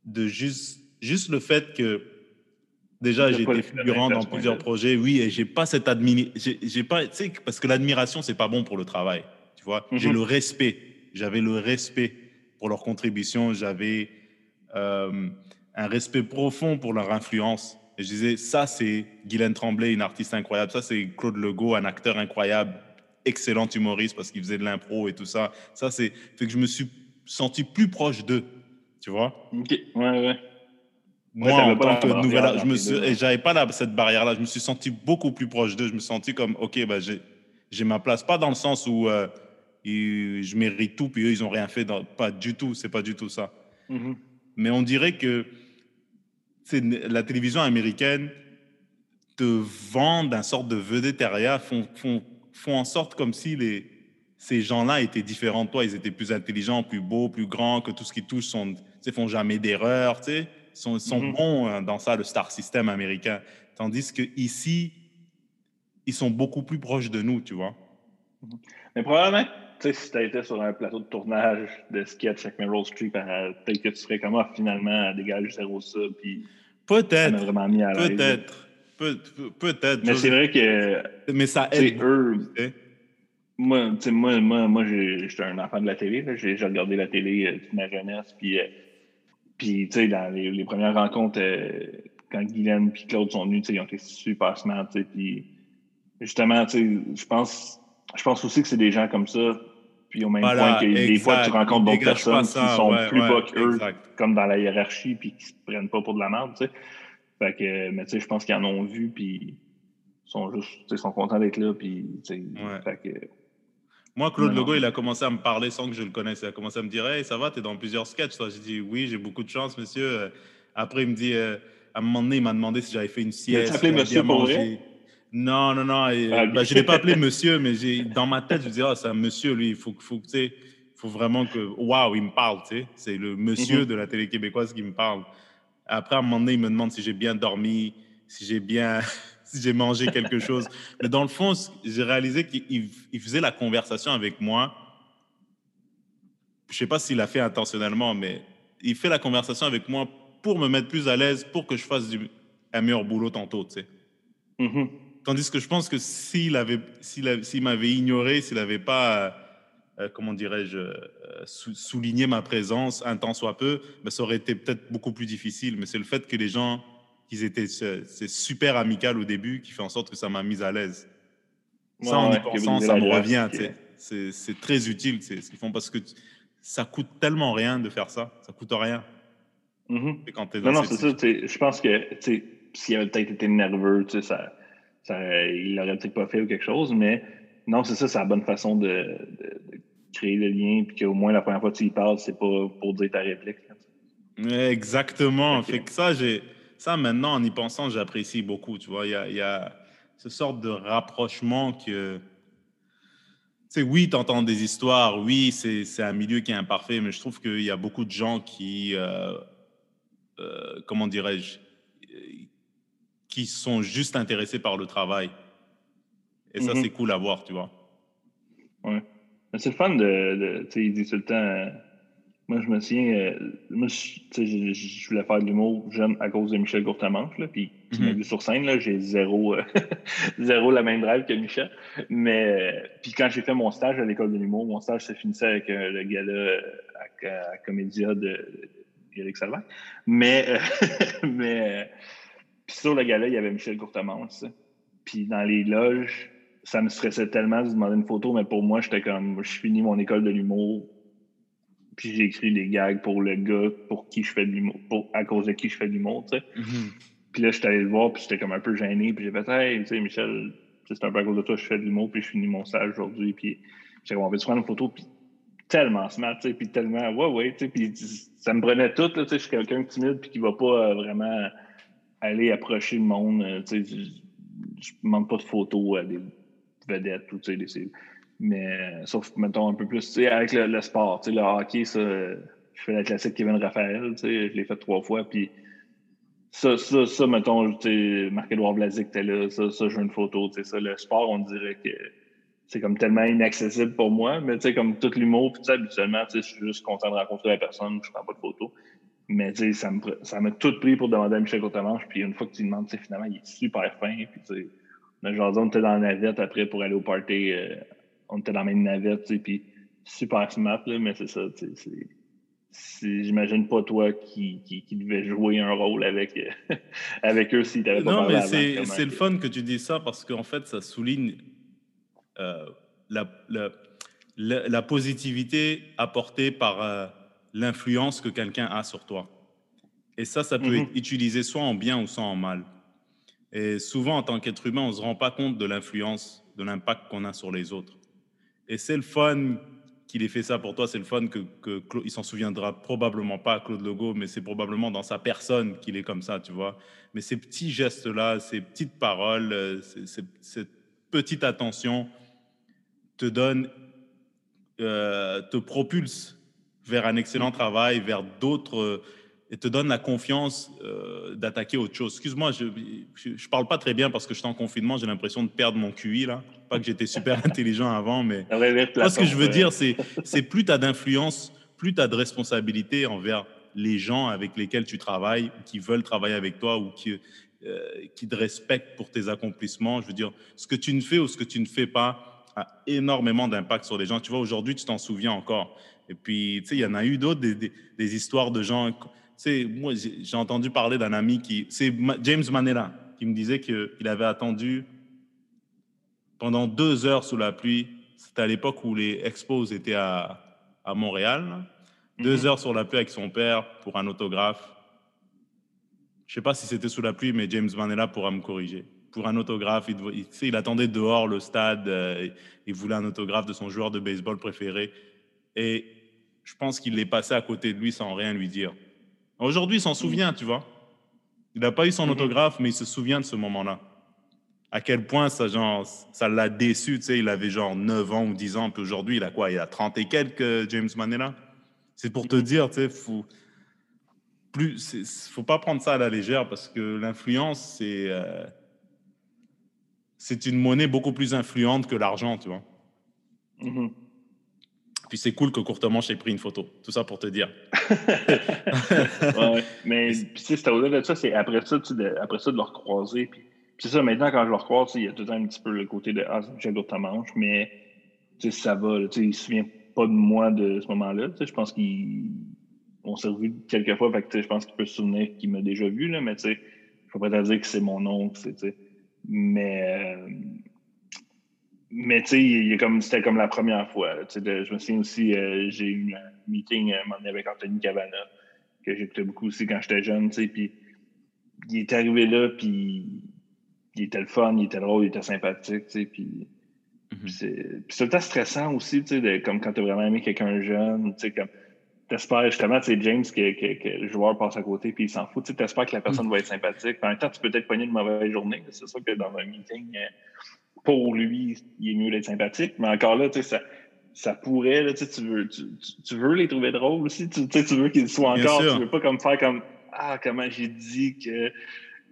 de juste, juste le fait que, déjà, j'ai été figurant dans plusieurs projets, oui, et j'ai pas cette admiration, j'ai pas, tu sais, parce que l'admiration, c'est pas bon pour le travail, tu vois. J'ai mhm. le respect, j'avais le respect pour leur contribution, j'avais euh, un respect profond pour leur influence. Et je disais, ça, c'est Guylaine Tremblay, une artiste incroyable. Ça, c'est Claude Legault, un acteur incroyable, excellent humoriste parce qu'il faisait de l'impro et tout ça. Ça, c'est fait que je me suis senti plus proche d'eux, tu vois? Ok, ouais, ouais. Moi, en tant que je me suis, j'avais pas là, cette barrière-là. Je me suis senti beaucoup plus proche d'eux. Je me sentis comme, ok, bah, j'ai ma place. Pas dans le sens où euh, je mérite tout, puis eux, ils ont rien fait. Dans, pas du tout. C'est pas du tout ça. Mm-hmm. Mais on dirait que la télévision américaine te vend d'un sorte de vedettariat, font, font, font en sorte comme si les, ces gens-là étaient différents de toi. Ils étaient plus intelligents, plus beaux, plus grands, que tout ce qui touche, sont, font jamais d'erreur, sont, sont mm-hmm. bons hein, dans ça, le star system américain. Tandis qu'ici, ils sont beaucoup plus proches de nous, tu vois. Mais probablement, tu sais, si tu été sur un plateau de tournage de sketch avec Meryl Streep, euh, peut-être que tu serais comme, ah, finalement, elle dégage zéro ça, puis. Peut-être. à Peut-être. Peut-être. Mais c'est vrai que. Mais ça aide. eux. Moi, moi, moi, moi j'étais un enfant de la télé. J'ai regardé la télé euh, toute ma jeunesse. Puis, euh, puis tu sais, dans les, premières rencontres, quand Guylaine et Claude sont venus, ils ont été super smart. Puis, justement, je pense, je pense aussi que c'est des gens comme ça puis au même point que des fois, tu rencontres d'autres personnes qui sont plus bas qu'eux, comme dans la hiérarchie, puis qui se prennent pas pour de la merde, tu sais. Fait que, mais tu sais, je pense qu'ils en ont vu, puis sont juste, sont contents d'être là, puis, tu sais, fait que... Moi, Claude Legault, il a commencé à me parler sans que je le connaisse. Il a commencé à me dire Hey, ça va, tu es dans plusieurs sketchs. J'ai dit Oui, j'ai beaucoup de chance, monsieur. Après, il me dit euh, À un moment donné, il m'a demandé si j'avais fait une sieste. Tu appelé monsieur pour vrai non, non, non. Ah, bah, je ne l'ai pas appelé monsieur, mais dans ma tête, je me dis, oh, c'est un monsieur, lui. Il faut, faut, faut vraiment que. Waouh, il me parle, tu sais. C'est le monsieur mhm. de la télé québécoise qui me parle. Après, à un moment donné, il me demande si j'ai bien dormi, si j'ai bien. Si j'ai mangé quelque chose. Mais dans le fond, j'ai réalisé qu'il faisait la conversation avec moi. Je ne sais pas s'il l'a fait intentionnellement, mais il fait la conversation avec moi pour me mettre plus à l'aise, pour que je fasse du, un meilleur boulot tantôt, tu sais. Mhm. Tandis que je pense que s'il avait, s'il m'avait ignoré, s'il n'avait pas, euh, comment dirais-je, euh, souligné ma présence un temps soit peu, ben, ça aurait été peut-être beaucoup plus difficile. Mais c'est le fait que les gens, qu'ils étaient, c'est super amical au début, qui fait en sorte que ça m'a mise à l'aise. Ça, en y pensant, ça me revient. C'est très utile, ce qu'ils font parce que ça coûte tellement rien de faire ça. Ça coûte rien. Mm-hmm. non, non, c'est ça. Je pense que s'il avait peut-être été nerveux, ça ça, il l'aurait peut-être pas fait ou quelque chose, mais non, c'est ça, c'est la bonne façon de, créer le lien, puis qu'au moins la première fois que tu y parles, c'est pas pour dire ta réplique. Exactement. Fait que ça, j'ai ça maintenant, en y pensant, j'apprécie beaucoup. Tu vois, il y a, ce sorte de rapprochement que. Tu sais, oui, tu entends des histoires, oui, c'est un milieu qui est imparfait, mais je trouve qu'il y a beaucoup de gens qui, euh, euh, comment dirais-je, qui sont juste intéressés par le travail. Et ça, mhm. c'est cool à voir, tu vois. Ouais. C'est le fun de. tu sais, il dit tout le temps. Euh, moi, je me souviens. Euh, moi, je, je, voulais faire de l'humour jeune à cause de Michel Courtemanche. Là, puis, tu m'as mhm. vu sur scène, là, j'ai zéro, euh, zéro la même drive que Michel. Mais. puis, quand j'ai fait mon stage à l'école de l'humour, mon stage se finissait avec le gala à, à, Comédia de, Éric Salvaire. Mais. mais puis sur le gala, il y avait Michel Courtemanche. Puis dans les loges, ça me stressait tellement de demander une photo, mais pour moi, j'étais comme, je finis mon école de l'humour. Puis j'ai écrit des gags pour le gars pour qui je fais de l'humour, à cause de qui je fais de l'humour, tu sais. Mhm. Puis là, j'étais allé le voir, puis j'étais comme un peu gêné, puis j'ai fait, hey, tu sais, Michel, c'est un peu à cause de toi que je fais de l'humour, puis je finis mon stage aujourd'hui, puis j'ai comme, on veut prendre une photo, puis tellement smart, tu sais, puis tellement, ouais, ouais, tu sais, puis ça me prenait tout, tu sais, je suis quelqu'un de timide, puis qui va pas euh, vraiment aller approcher le monde, euh, tu sais, je demande pas de photos à des vedettes, ou, tu sais, mais sauf, mettons, un peu plus, avec le, sport, tu sais, le hockey, ça, je fais la classique Kevin Raphaël, je l'ai fait trois fois, puis ça, ça, ça, mettons, Marc-Edouard Blazic était là, ça, ça, j'ai une photo, ça, le sport, on dirait que c'est comme tellement inaccessible pour moi, mais tu sais, comme tout l'humour, puis habituellement, je suis juste content de rencontrer la personne, je prends pas de photos. Mais tu sais, ça m'a ça tout pris pour demander à Michel Courtemanche, puis une fois que tu demandes, tu sais, finalement, il est super fin, puis tu sais, on, on était dans la navette après pour aller au party, euh, on était dans la même navette, tu sais, puis super smart, là, mais c'est ça, tu sais, c'est j'imagine pas toi qui, qui, qui, devais jouer un rôle avec, avec eux si t'avais pas Non, mais c'est le fun que tu dis ça parce qu'en fait, ça souligne euh, la, la, la, positivité apportée par euh, l'influence que quelqu'un a sur toi. Et ça, ça peut mm-hmm. être utilisé soit en bien ou soit en mal. Et souvent, en tant qu'être humain, on ne se rend pas compte de l'influence, de l'impact qu'on a sur les autres. Et c'est le fun qu'il ait fait ça pour toi, c'est le fun que, que il s'en souviendra probablement pas, Claude Legault, mais c'est probablement dans sa personne qu'il est comme ça, tu vois. Mais ces petits gestes-là, ces petites paroles, euh, cette petite attention te donne, euh, te propulse vers un excellent travail, vers d'autres et te donne la confiance euh, d'attaquer autre chose. Excuse-moi, je ne parle pas très bien parce que je suis en confinement, j'ai l'impression de perdre mon QI là. Pas que j'étais super intelligent avant, mais ce que je veux dire, c'est c'est plus tu as d'influence, plus tu as de responsabilité envers les gens avec lesquels tu travailles, qui veulent travailler avec toi ou qui, euh, qui te respectent pour tes accomplissements. Je veux dire, ce que tu ne fais ou ce que tu ne fais pas a énormément d'impact sur les gens. Tu vois, aujourd'hui, tu t'en souviens encore. Et puis, tu sais, il y en a eu d'autres, des, des, des histoires de gens moi, j'ai entendu parler d'un ami qui, c'est James Manella, qui me disait qu'il avait attendu pendant deux heures sous la pluie. C'était à l'époque où les expos étaient à, à Montréal. Deux mhm. heures sur la pluie avec son père pour un autographe. Je sais pas si c'était sous la pluie, mais James Manella pourra me corriger. Pour un autographe, il, il attendait dehors le stade, euh, il voulait un autographe de son joueur de baseball préféré. Et je pense qu'il l'est passé à côté de lui sans rien lui dire. Aujourd'hui, il s'en souvient, tu vois. Il n'a pas eu son mhm. autographe, mais il se souvient de ce moment-là. À quel point ça, genre, ça l'a déçu, tu sais, il avait genre 9 ans ou 10 ans, puis aujourd'hui, il a quoi Il a 30 et quelques, James Manella. C'est pour te mhm. dire, tu sais, faut, plus, faut pas prendre ça à la légère parce que l'influence, c'est, euh, c'est une monnaie beaucoup plus influente que l'argent, tu vois. Mhm. Puis c'est cool que Courtemanche ait pris une photo. Tout ça pour te dire. ouais, mais puis c'était au-delà de ça, c'est après ça, de, après ça de le recroiser. Puis, c'est ça, maintenant, quand je le recroise, il y a tout un petit peu le côté de Ah, j'ai Courtemanche, mais ça va. Là, il se souvient pas de moi de ce moment-là. Je pense qu'on s'est revu quelques fois, fait je pense qu'il peut se souvenir qu'il m'a déjà vu, là, mais il ne faut pas te dire que c'est mon oncle. Mais. Euh, mais tu sais, comme, c'était comme la première fois. je me souviens aussi, euh, j'ai eu un meeting un avec Anthony Cavana, que j'écoutais beaucoup aussi quand j'étais jeune, puis il est arrivé là, puis il était le fun, il était drôle, il était sympathique, tu sais, puis mm-hmm. c'était stressant aussi, tu sais, comme quand t'as vraiment aimé quelqu'un jeune, tu sais, comme t'espères justement, tu sais, James, que, que, le joueur passe à côté, puis il s'en fout, tu t'espères que la personne mm. va être sympathique. En même temps, tu peux peut-être pogner une mauvaise journée, c'est ça que dans un meeting... Euh, pour lui, il est mieux d'être sympathique. Mais encore là, tu sais, ça, ça pourrait, là, tu, veux, tu, tu, veux les trouver drôles aussi. Tu, tu veux qu'ils soient encore. Tu veux pas comme faire comme Ah, comment j'ai dit que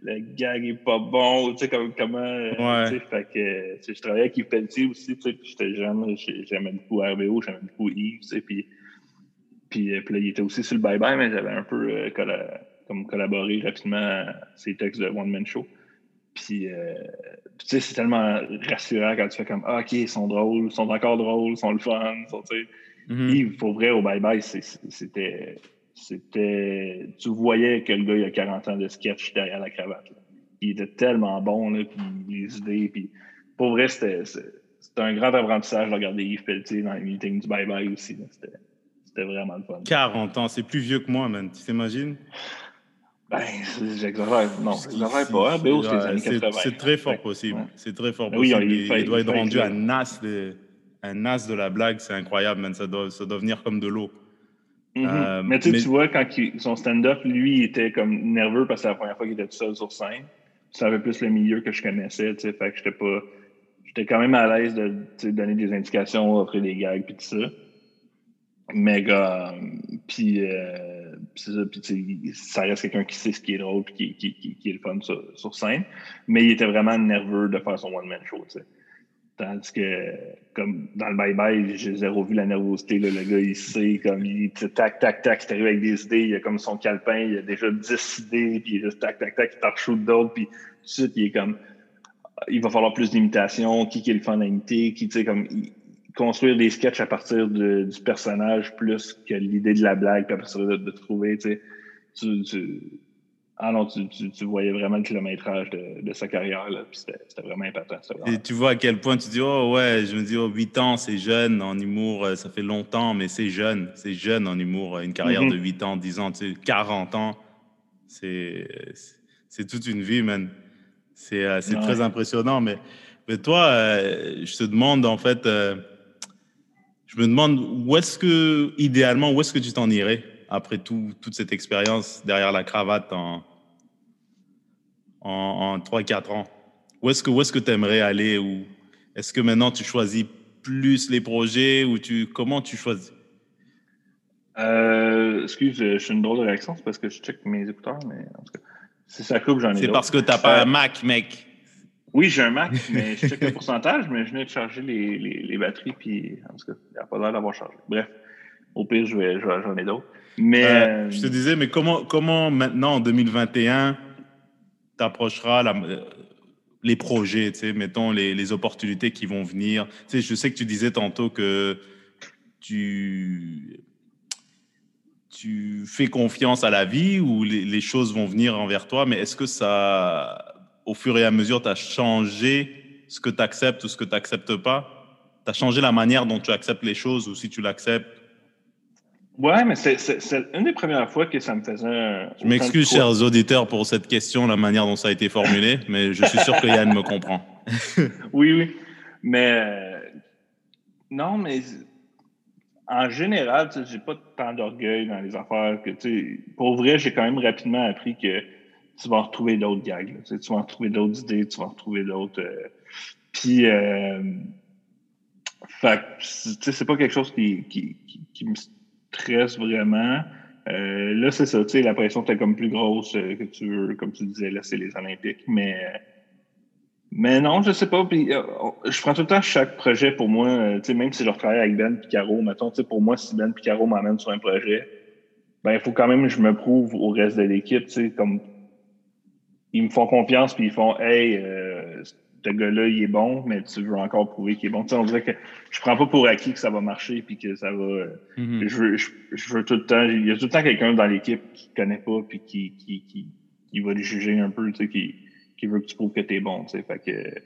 le gag est pas bon. Tu sais, comme, comment. Ouais. Tu sais, fait que je travaillais avec Yves Pelletier aussi. Tu sais, puis j'étais jeune. J'aimais beaucoup RBO, j'aimais beaucoup Yves. Tu sais, puis, puis, euh, puis, là, il était aussi sur le bye-bye, mais j'avais un peu euh, comme collaboré rapidement à ses textes de One Man Show. Puis, euh, tu sais, c'est tellement rassurant quand tu fais comme ah, OK, ils sont drôles, ils sont encore drôles, ils sont le fun. Sont, mm -hmm. pour vrai, au bye-bye, c'était. C'était. Tu voyais que le gars, il a 40 ans de sketch derrière la cravate. Il était tellement bon, là, puis les idées. Puis, pour vrai, c'était un grand apprentissage de regarder Yves Pelletier dans les meetings du bye-bye aussi. C'était c'était vraiment le fun. 40 ans, c'est plus vieux que moi, man. Tu t'imagines? Ben, j'exagère. Non, j'exagère pas. Hein? BO, c'est les années 80. C'est très fort possible. C'est très fort possible. Oui, il, doit être rendu à Nas, de, un de la blague. C'est incroyable, man. Ça doit, ça doit venir comme de l'eau. Mm-hmm. Euh, mais, tu vois, quand son stand-up, lui, il était comme nerveux parce que c'est la première fois qu'il était tout seul sur scène. Ça avait plus le milieu que je connaissais, tu sais. Fait que j'étais pas. J'étais quand même à l'aise de donner des indications, offrir des gags, puis tout ça. Mais, euh, puis, euh, ça, puis ça reste quelqu'un qui sait ce qui est drôle et qui, qui, qui, est le fun sur, sur, scène. Mais il était vraiment nerveux de faire son one-man show, tu sais. Tandis que, comme dans le bye-bye, j'ai zéro vu la nervosité. Là, le gars, il sait, comme, il tac, tac, tac, il arrive avec des idées, il a comme son calepin, il a déjà 10 idées, puis il est juste tac, tac, tac, il shoot d'autres, puis tout de suite, il est comme, il va falloir plus d'imitation, qui, qui est le fun à imiter, qui, tu sais, comme, construire des sketchs à partir du personnage plus que l'idée de la blague, puis après de, de trouver, tu sais, tu, ah non, tu, tu, voyais vraiment le kilométrage de, de sa carrière, là, puis c'était vraiment important. Et tu vois à quel point tu dis, oh ouais, je me dis, oh, 8 ans, c'est jeune en humour, euh, ça fait longtemps, mais c'est jeune, c'est jeune en humour, une carrière mm-hmm. de 8 ans, 10 ans, tu sais, 40 ans, c'est toute une vie, man. C'est euh, très impressionnant, mais, mais toi, euh, je te demande, en fait, je me demande où est-ce que, idéalement, où est-ce que tu t'en irais? Après tout, toute cette expérience derrière la cravate en, en, 3-4 ans? Où est-ce que tu est aimerais aller? Ou est-ce que maintenant tu choisis plus les projets ou tu, comment tu choisis? Euh, excuse, je suis une drôle de réaction, c'est parce que je check mes écouteurs, mais en tout cas, si ça coupe, j'en ai C'est parce que tu n'as pas un Mac, mec. Oui, j'ai un Mac, mais je check le pourcentage, mais je venais de charger les, les, batteries, puis en tout cas, il n'y a pas l'air d'avoir chargé. Bref, au pire, je vais, j'en ai d'autres. Mais. Euh, je te disais, mais comment, comment maintenant, en 2021, tu approcheras euh, les projets, tu sais, mettons les, les, opportunités qui vont venir? Tu sais, je sais que tu disais tantôt que tu, tu fais confiance à la vie ou les, les choses vont venir envers toi, mais est-ce que ça au fur et à mesure, tu as changé ce que tu acceptes ou ce que tu n'acceptes pas? Tu as changé la manière dont tu acceptes les choses ou si tu l'accepptes? Ouais, mais c'est une des premières fois que ça me faisait. Je m'excuse, chers auditeurs, pour cette question, la manière dont ça a été formulé, mais je suis sûr que Yann me comprend. oui, oui. Mais non, mais en général, j'ai pas tant d'orgueil dans les affaires que, tu pour vrai, j'ai quand même rapidement appris que tu vas retrouver d'autres gags. tu, vas retrouver d'autres idées, tu vas retrouver d'autres. Euh, puis, euh, fait c'est pas quelque chose qui, qui, qui, me stresse vraiment. Euh, là, c'est ça, tu sais, la pression était comme plus grosse euh, que tu veux, comme tu disais, là, c'est les Olympiques. Mais, mais non, je sais pas. Puis, je prends tout le temps chaque projet pour moi, tu sais, même si je travaille avec Ben Picaro, mettons, tu sais, pour moi, si Ben Picaro m'amène sur un projet, ben, il faut quand même que je me prouve au reste de l'équipe, tu sais, comme ils me font confiance puis ils font Hey, euh, ce gars-là, il est bon, mais tu veux encore prouver qu'il est bon. Tu sais, on dirait que je prends pas pour acquis que ça va marcher puis que ça va. Euh, mm-hmm. je, veux, je, veux tout le temps. Il y a tout le temps quelqu'un dans l'équipe qui connaît pas puis qui, qui, qui, qui va le juger un peu, tu sais, qui, qui veut que tu prouves que tu es bon. Tu sais, fait que.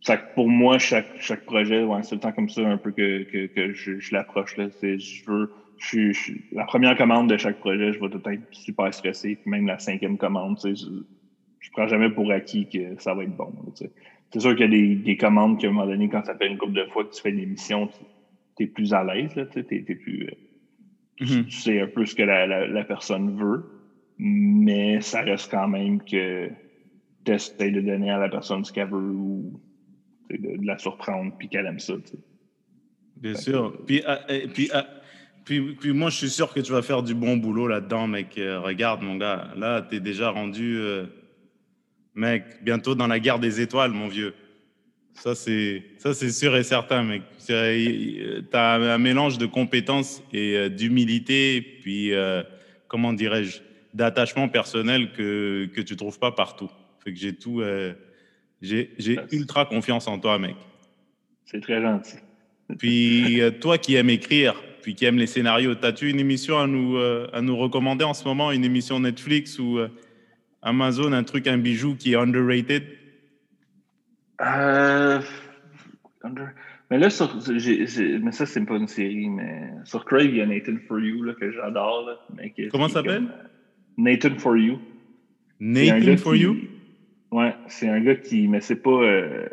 Ça, pour moi, chaque, chaque projet, ouais, c'est le temps comme ça un peu que, que, que je, je l'approche. Là. Je veux je, je, la première commande de chaque projet, je vais tout être super stressé. même la cinquième commande, tu sais, je, je prends jamais pour acquis que ça va être bon. C'est sûr qu'il y a des, des commandes qu'à un moment donné, quand ça fait une couple de fois que tu fais une émission, tu es plus à l'aise. Tu sais, t'es, plus, euh, mm-hmm. tu, sais un peu ce que la, la, la, personne veut, mais ça reste quand même que tu essaies de donner à la personne ce qu'elle veut ou de, de, la surprendre puis qu'elle aime ça. Bien sûr. Puis, euh, puis euh, puis, puis, moi, je suis sûr que tu vas faire du bon boulot là-dedans, mec. Euh, regarde, mon gars, là, tu es déjà rendu, mec, bientôt dans la guerre des étoiles, mon vieux. Ça, c'est sûr et certain, mec. Tu as un mélange de compétences et euh, d'humilité, puis, comment dirais-je, d'attachement personnel que, que tu trouves pas partout. Fait que j'ai tout. j'ai ultra confiance en toi, mec. C'est très gentil. Puis, toi qui aimes écrire, puis qui aime les scénarios. As-tu une émission à nous, euh, à nous recommander en ce moment, une émission Netflix ou euh, Amazon, un truc, un bijou qui est underrated? Euh, Mais là, sur, mais ça, c'est pas une série, mais sur Crave, il y a Nathan For You là, que j'adore. Comment ça s'appelle? Nathan For You. Nathan For You? Ouais, c'est un gars qui. Mais c'est pas. Euh,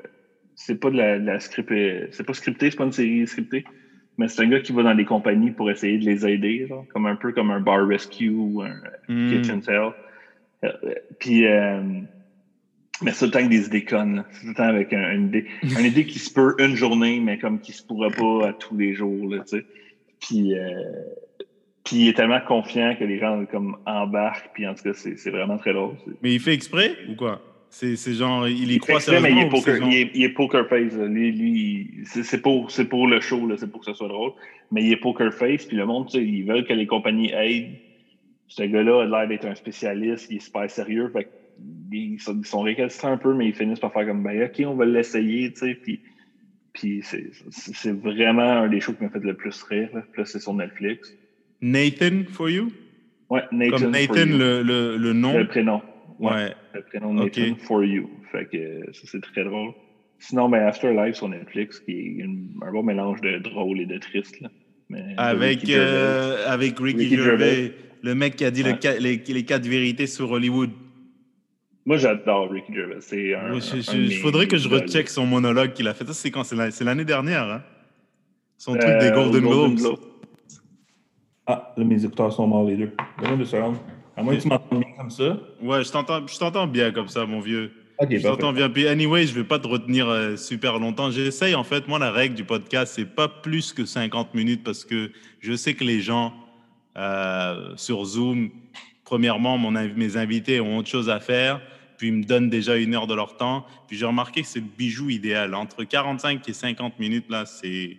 c'est pas de la, de la script. C'est pas scripté, c'est pas une série scriptée. Mais c'est un gars qui va dans des compagnies pour essayer de les aider, genre, comme un peu comme un bar rescue ou un hmm. kitchen sale. Puis. Euh, mais c'est tout le temps avec des idées connes. C'est tout le temps avec une, idée, une idée qui se peut une journée, mais comme qui se pourra pas à tous les jours. Là, tu sais. Puis, euh, puis il est tellement confiant que les gens comme embarquent. Puis en tout cas, c'est vraiment très drôle. Mais il fait exprès ou quoi? C'est genre, il y croit sérieusement. Mais il est, poker, il, est, il est, poker face. Lui, lui c'est pour, pour le show, c'est pour que ce soit drôle. Mais il est poker face. Puis le monde, tu sais, ils veulent que les compagnies aident. Ce gars-là a l'air d'être un spécialiste. Il est super sérieux. Fait ils sont, ils sont, récalcitrants un peu, mais ils finissent par faire comme, ben, OK, on va l'essayer, tu sais. Puis, puis c'est vraiment un des shows qui m'a fait le plus rire. Là. Puis là, c'est sur Netflix. Nathan for you? Ouais, Nathan. Comme Nathan, le, le, le, nom? Le prénom. Ouais. Le prénom Nathan for you. Fait que ça, c'est très drôle. Sinon, ben, Afterlife sur Netflix, qui est un bon mélange de drôle et de triste. Là. Mais, avec, Ricky euh, avec Ricky, Gervais, le mec qui a dit le, les, les quatre vérités sur Hollywood. Moi, j'adore Ricky Gervais. C'est un. Il faudrait que je recheck son monologue qu'il a fait. Ça, c'est quand C'est l'année dernière, hein? Son truc des euh, Golden, Globes. Ah, là, mes écouteurs sont morts, les deux. Donne-moi deux secondes. À moins que tu m'entendes bien comme ça. Ouais, je t'entends bien comme ça, mon vieux. Ok, je t'entends bien. Puis, anyway, je vais pas te retenir euh, super longtemps. J'essaye, en fait, moi, la règle du podcast, c'est pas plus que 50 minutes parce que je sais que les gens euh, sur Zoom, premièrement, mon, mes invités ont autre chose à faire puis ils me donnent déjà une heure de leur temps. Puis j'ai remarqué que c'est le bijou idéal. Entre 45 et 50 minutes, là, c'est.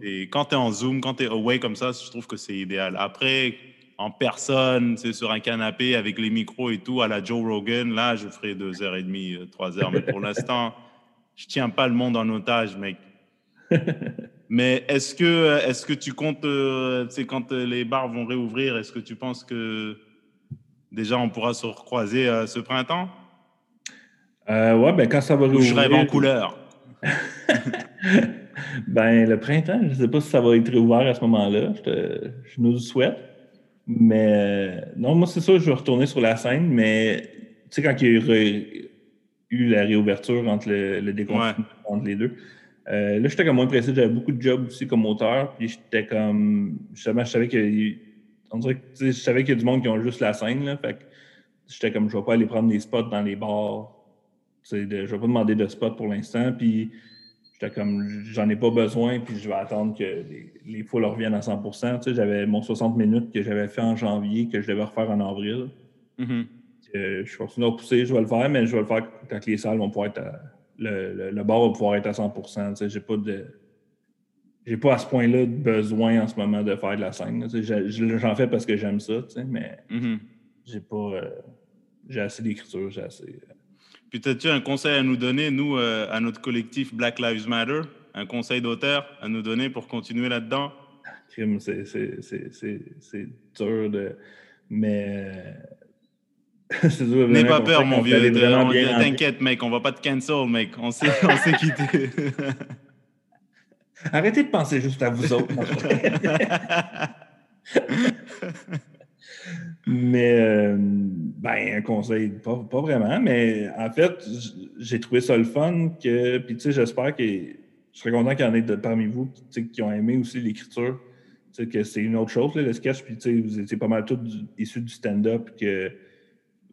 Et quand tu es en Zoom, quand tu es away comme ça, je trouve que c'est idéal. Après, en personne, c'est sur un canapé avec les micros et tout, à la Joe Rogan, là, je ferai deux heures et demie, euh, trois heures. Mais pour l'instant, je tiens pas le monde en otage, mec. Mais est-ce que, est que tu comptes, euh, c'est quand euh, les bars vont réouvrir, est-ce que tu penses que Déjà, on pourra se recroiser euh, ce printemps? Euh, ouais, ben quand ça va réouvrir... Je rêve en couleur. ben, le printemps, je ne sais pas si ça va être réouvert à ce moment-là. Je, nous le souhaite. Mais non, moi, c'est ça, je vais retourner sur la scène, mais tu sais, quand il y a eu, la réouverture entre le, le déconfinement entre les deux, euh, là, j'étais comme moins pressé. J'avais beaucoup de jobs aussi comme auteur. Puis j'étais comme. Justement, je savais que je savais qu'il y a du monde qui ont juste la scène. Là, fait que j'étais comme je vais pas aller prendre des spots dans les bars. De, je vais pas demander de spots pour l'instant. Puis j'étais comme j'en ai pas besoin, puis je vais attendre que les, les foules reviennent à 100% J'avais mon 60 minutes que j'avais fait en janvier, que je devais refaire en avril. Mm-hmm. je continue à pousser, je vais le faire, mais je vais le faire quand les salles vont pouvoir être le, le, bar va pouvoir être à 100 J'ai pas de j'ai pas à ce point-là besoin en ce moment de faire de la scène. J'en fais parce que j'aime ça, mais mm-hmm. j'ai pas. Euh, j'ai assez d'écriture, j'ai assez. Euh. Puis, as-tu un conseil à nous donner, nous, euh, à notre collectif Black Lives Matter? Un conseil d'auteur à nous donner pour continuer là-dedans? C'est dur de. Mais. N'aie pas peur, mon vieux. T'inquiète, mec, on va pas te cancel, mec. On s'est quitté. Arrêtez de penser juste à vous autres. mais, euh, ben, un conseil, pas, vraiment, mais en fait, j'ai trouvé ça le fun que, puis tu sais, j'espère que je serais content qu'il y en ait parmi vous qui ont aimé aussi l'écriture. Tu sais, que c'est une autre chose, le sketch, puis tu sais, vous étiez pas mal tous issus du stand-up, que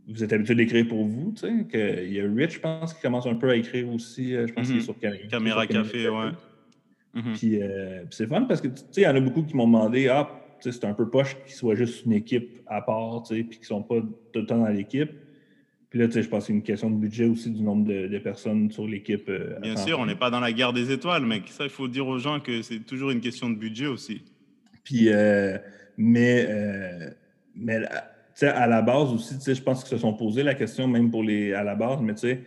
vous êtes habitués d'écrire pour vous, tu sais, qu'il y a Rich, je pense, qui commence un peu à écrire aussi, euh, je pense qu'il est mm-hmm. sur Caméra, Café, ouais. Euh, puis, c'est fun parce que, tu sais, il y en a beaucoup qui m'ont demandé, ah, c'est un peu poche qu'ils soient juste une équipe à part, tu sais, puis qu'ils sont pas tout le temps dans l'équipe. Puis là, tu sais, je pense que c'est une question de budget aussi du nombre de, personnes sur l'équipe. Euh, Bien sûr, on n'est pas dans la guerre des étoiles, mec. Ça, il faut dire aux gens que c'est toujours une question de budget aussi. Puis, euh, mais, mais sais, à la base aussi, tu sais, je pense qu'ils se sont posé la question, même pour les à la base, mais tu sais,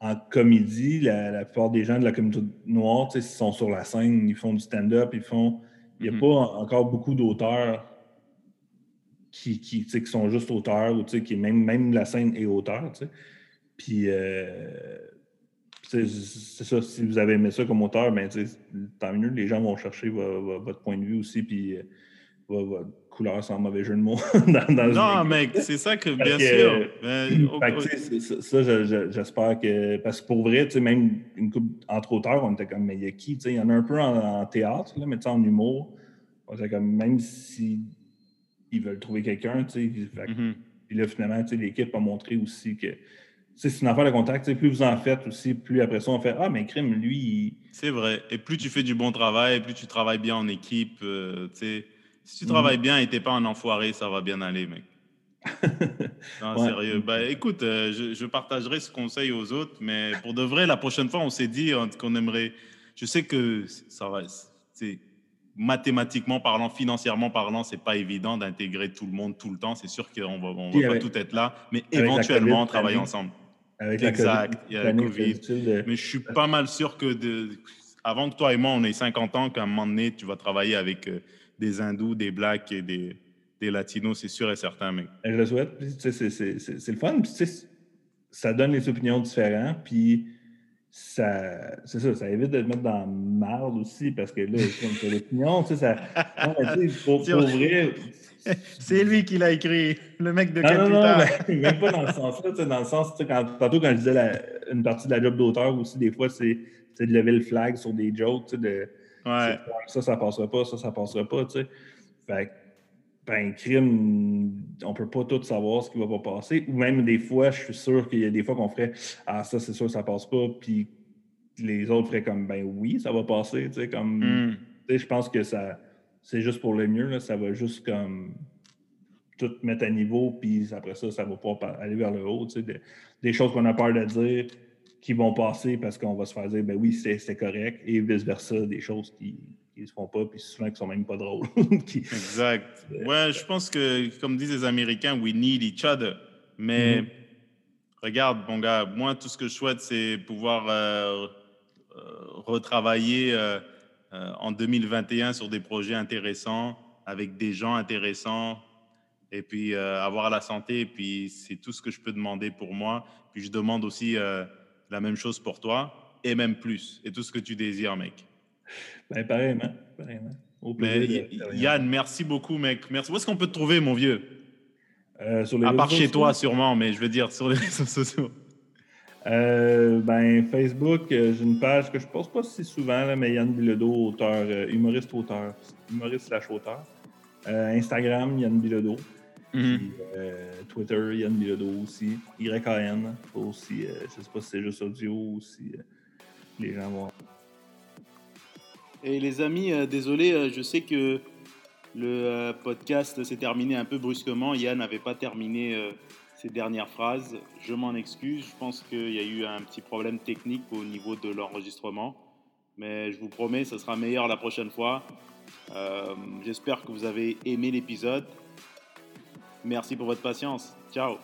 en comédie, la, plupart des gens de la communauté noire, ils sont sur la scène, ils font du stand-up, ils font. Il n'y a mm-hmm. pas encore beaucoup d'auteurs qui, qui, qui, sont juste auteurs ou qui même, même la scène est auteur. Puis, euh, c'est ça, si vous avez aimé ça comme auteur, ben, tant mieux, les gens vont chercher votre point de vue aussi, puis euh, votre couleur sans mauvais jeu de mots. non, mec, c'est ça que, bien sûr. ça, j'espère que. Parce que pour vrai, même une coupe entre auteurs, on était comme, mais il y a qui Il y en a un peu en, théâtre, là, mais en humour, on était comme, même si ils veulent trouver quelqu'un, tu sais. Mm-hmm. Puis là, finalement, l'équipe a montré aussi que c'est une affaire de contact. Plus vous en faites aussi, plus après ça, on fait Ah, mais crime, lui. C'est vrai. Et plus tu fais du bon travail, plus tu travailles bien en équipe. Euh, si tu travailles mhm. bien et t'es pas un enfoiré, ça va bien aller, mec. non, sérieux. Bah, écoute, euh, je, partagerai ce conseil aux autres, mais pour de vrai, la prochaine fois, on s'est dit qu'on aimerait. Je sais que ça va. Mathématiquement parlant, financièrement parlant, c'est pas évident d'intégrer tout le monde tout le temps. C'est sûr qu'on va, on va pas tout être là, mais éventuellement travailler ensemble exact, il y a la COVID. Mais je suis pas mal sûr que de, avant que toi et moi, on ait 50 ans, qu'à un moment donné, tu vas travailler avec euh, des hindous, des blacks et des, des latinos, c'est sûr et certain, mec. Je le souhaite. C'est le fun. ça donne les opinions différentes. Puis ça, c'est ça, ça évite de te mettre dans la merde aussi, parce que là, comme l'opinion, tu sais, ça. Non, mais, pour, pour vrai, c'est lui qui l'a écrit, le mec de Capital. Non, non, même pas dans le sens-là. Dans le sens, quand, tantôt, quand je disais une partie de la job d'auteur aussi, des fois, c'est de lever le flag sur des jokes. De, ouais. Ça, ça passera pas, ça, ça passera pas. sais. Fait ben, crime, on peut pas tout savoir ce qui va pas passer. Ou même des fois, je suis sûr qu'il y a des fois qu'on ferait Ah, ça, c'est sûr, ça passe pas. Puis les autres feraient comme Ben oui, ça va passer. Comme, hmm. Je pense que ça c'est juste pour le mieux. Là, ça va juste comme tout mettre à niveau, puis après ça, ça va pas aller vers le haut. Tu sais, des choses qu'on a peur de dire qui vont passer parce qu'on va se faire dire ben oui, c'est correct, et vice-versa, des choses qui ne se font pas, puis souvent qui sont même pas drôles. exact. Ouais, je pense que, comme disent les Américains, we need each other. Mais mm-hmm. regarde, mon gars, moi, tout ce que je souhaite, c'est pouvoir euh, euh, retravailler. Euh, euh, en 2021 sur des projets intéressants, avec des gens intéressants, et puis euh, avoir la santé, et puis c'est tout ce que je peux demander pour moi. Puis je demande aussi euh, la même chose pour toi, et même plus, et tout ce que tu désires, mec. Ben, pareillement, Mais, Yann, merci beaucoup, mec. Merci. Où est-ce qu'on peut te trouver, mon vieux? Sur les À part chez toi, sûrement, mais je veux dire sur les réseaux sociaux. Euh, ben, Facebook, euh, j'ai une page que je poste pas si souvent, là, mais Yann Bilodeau, auteur, euh, humoriste auteur, humoriste slash auteur. Instagram, Yann Bilodeau. Mhm. Twitter, Yann Bilodeau aussi. YAN, aussi. je sais pas si c'est juste audio ou si les gens vont. Et les amis, désolé, je sais que le podcast s'est terminé un peu brusquement. Yann n'avait pas terminé ces dernières phrases. Je m'en excuse, je pense qu'il y a eu un petit problème technique au niveau de l'enregistrement, mais je vous promets, ce sera meilleur la prochaine fois. Euh, j'espère que vous avez aimé l'épisode. Merci pour votre patience. Ciao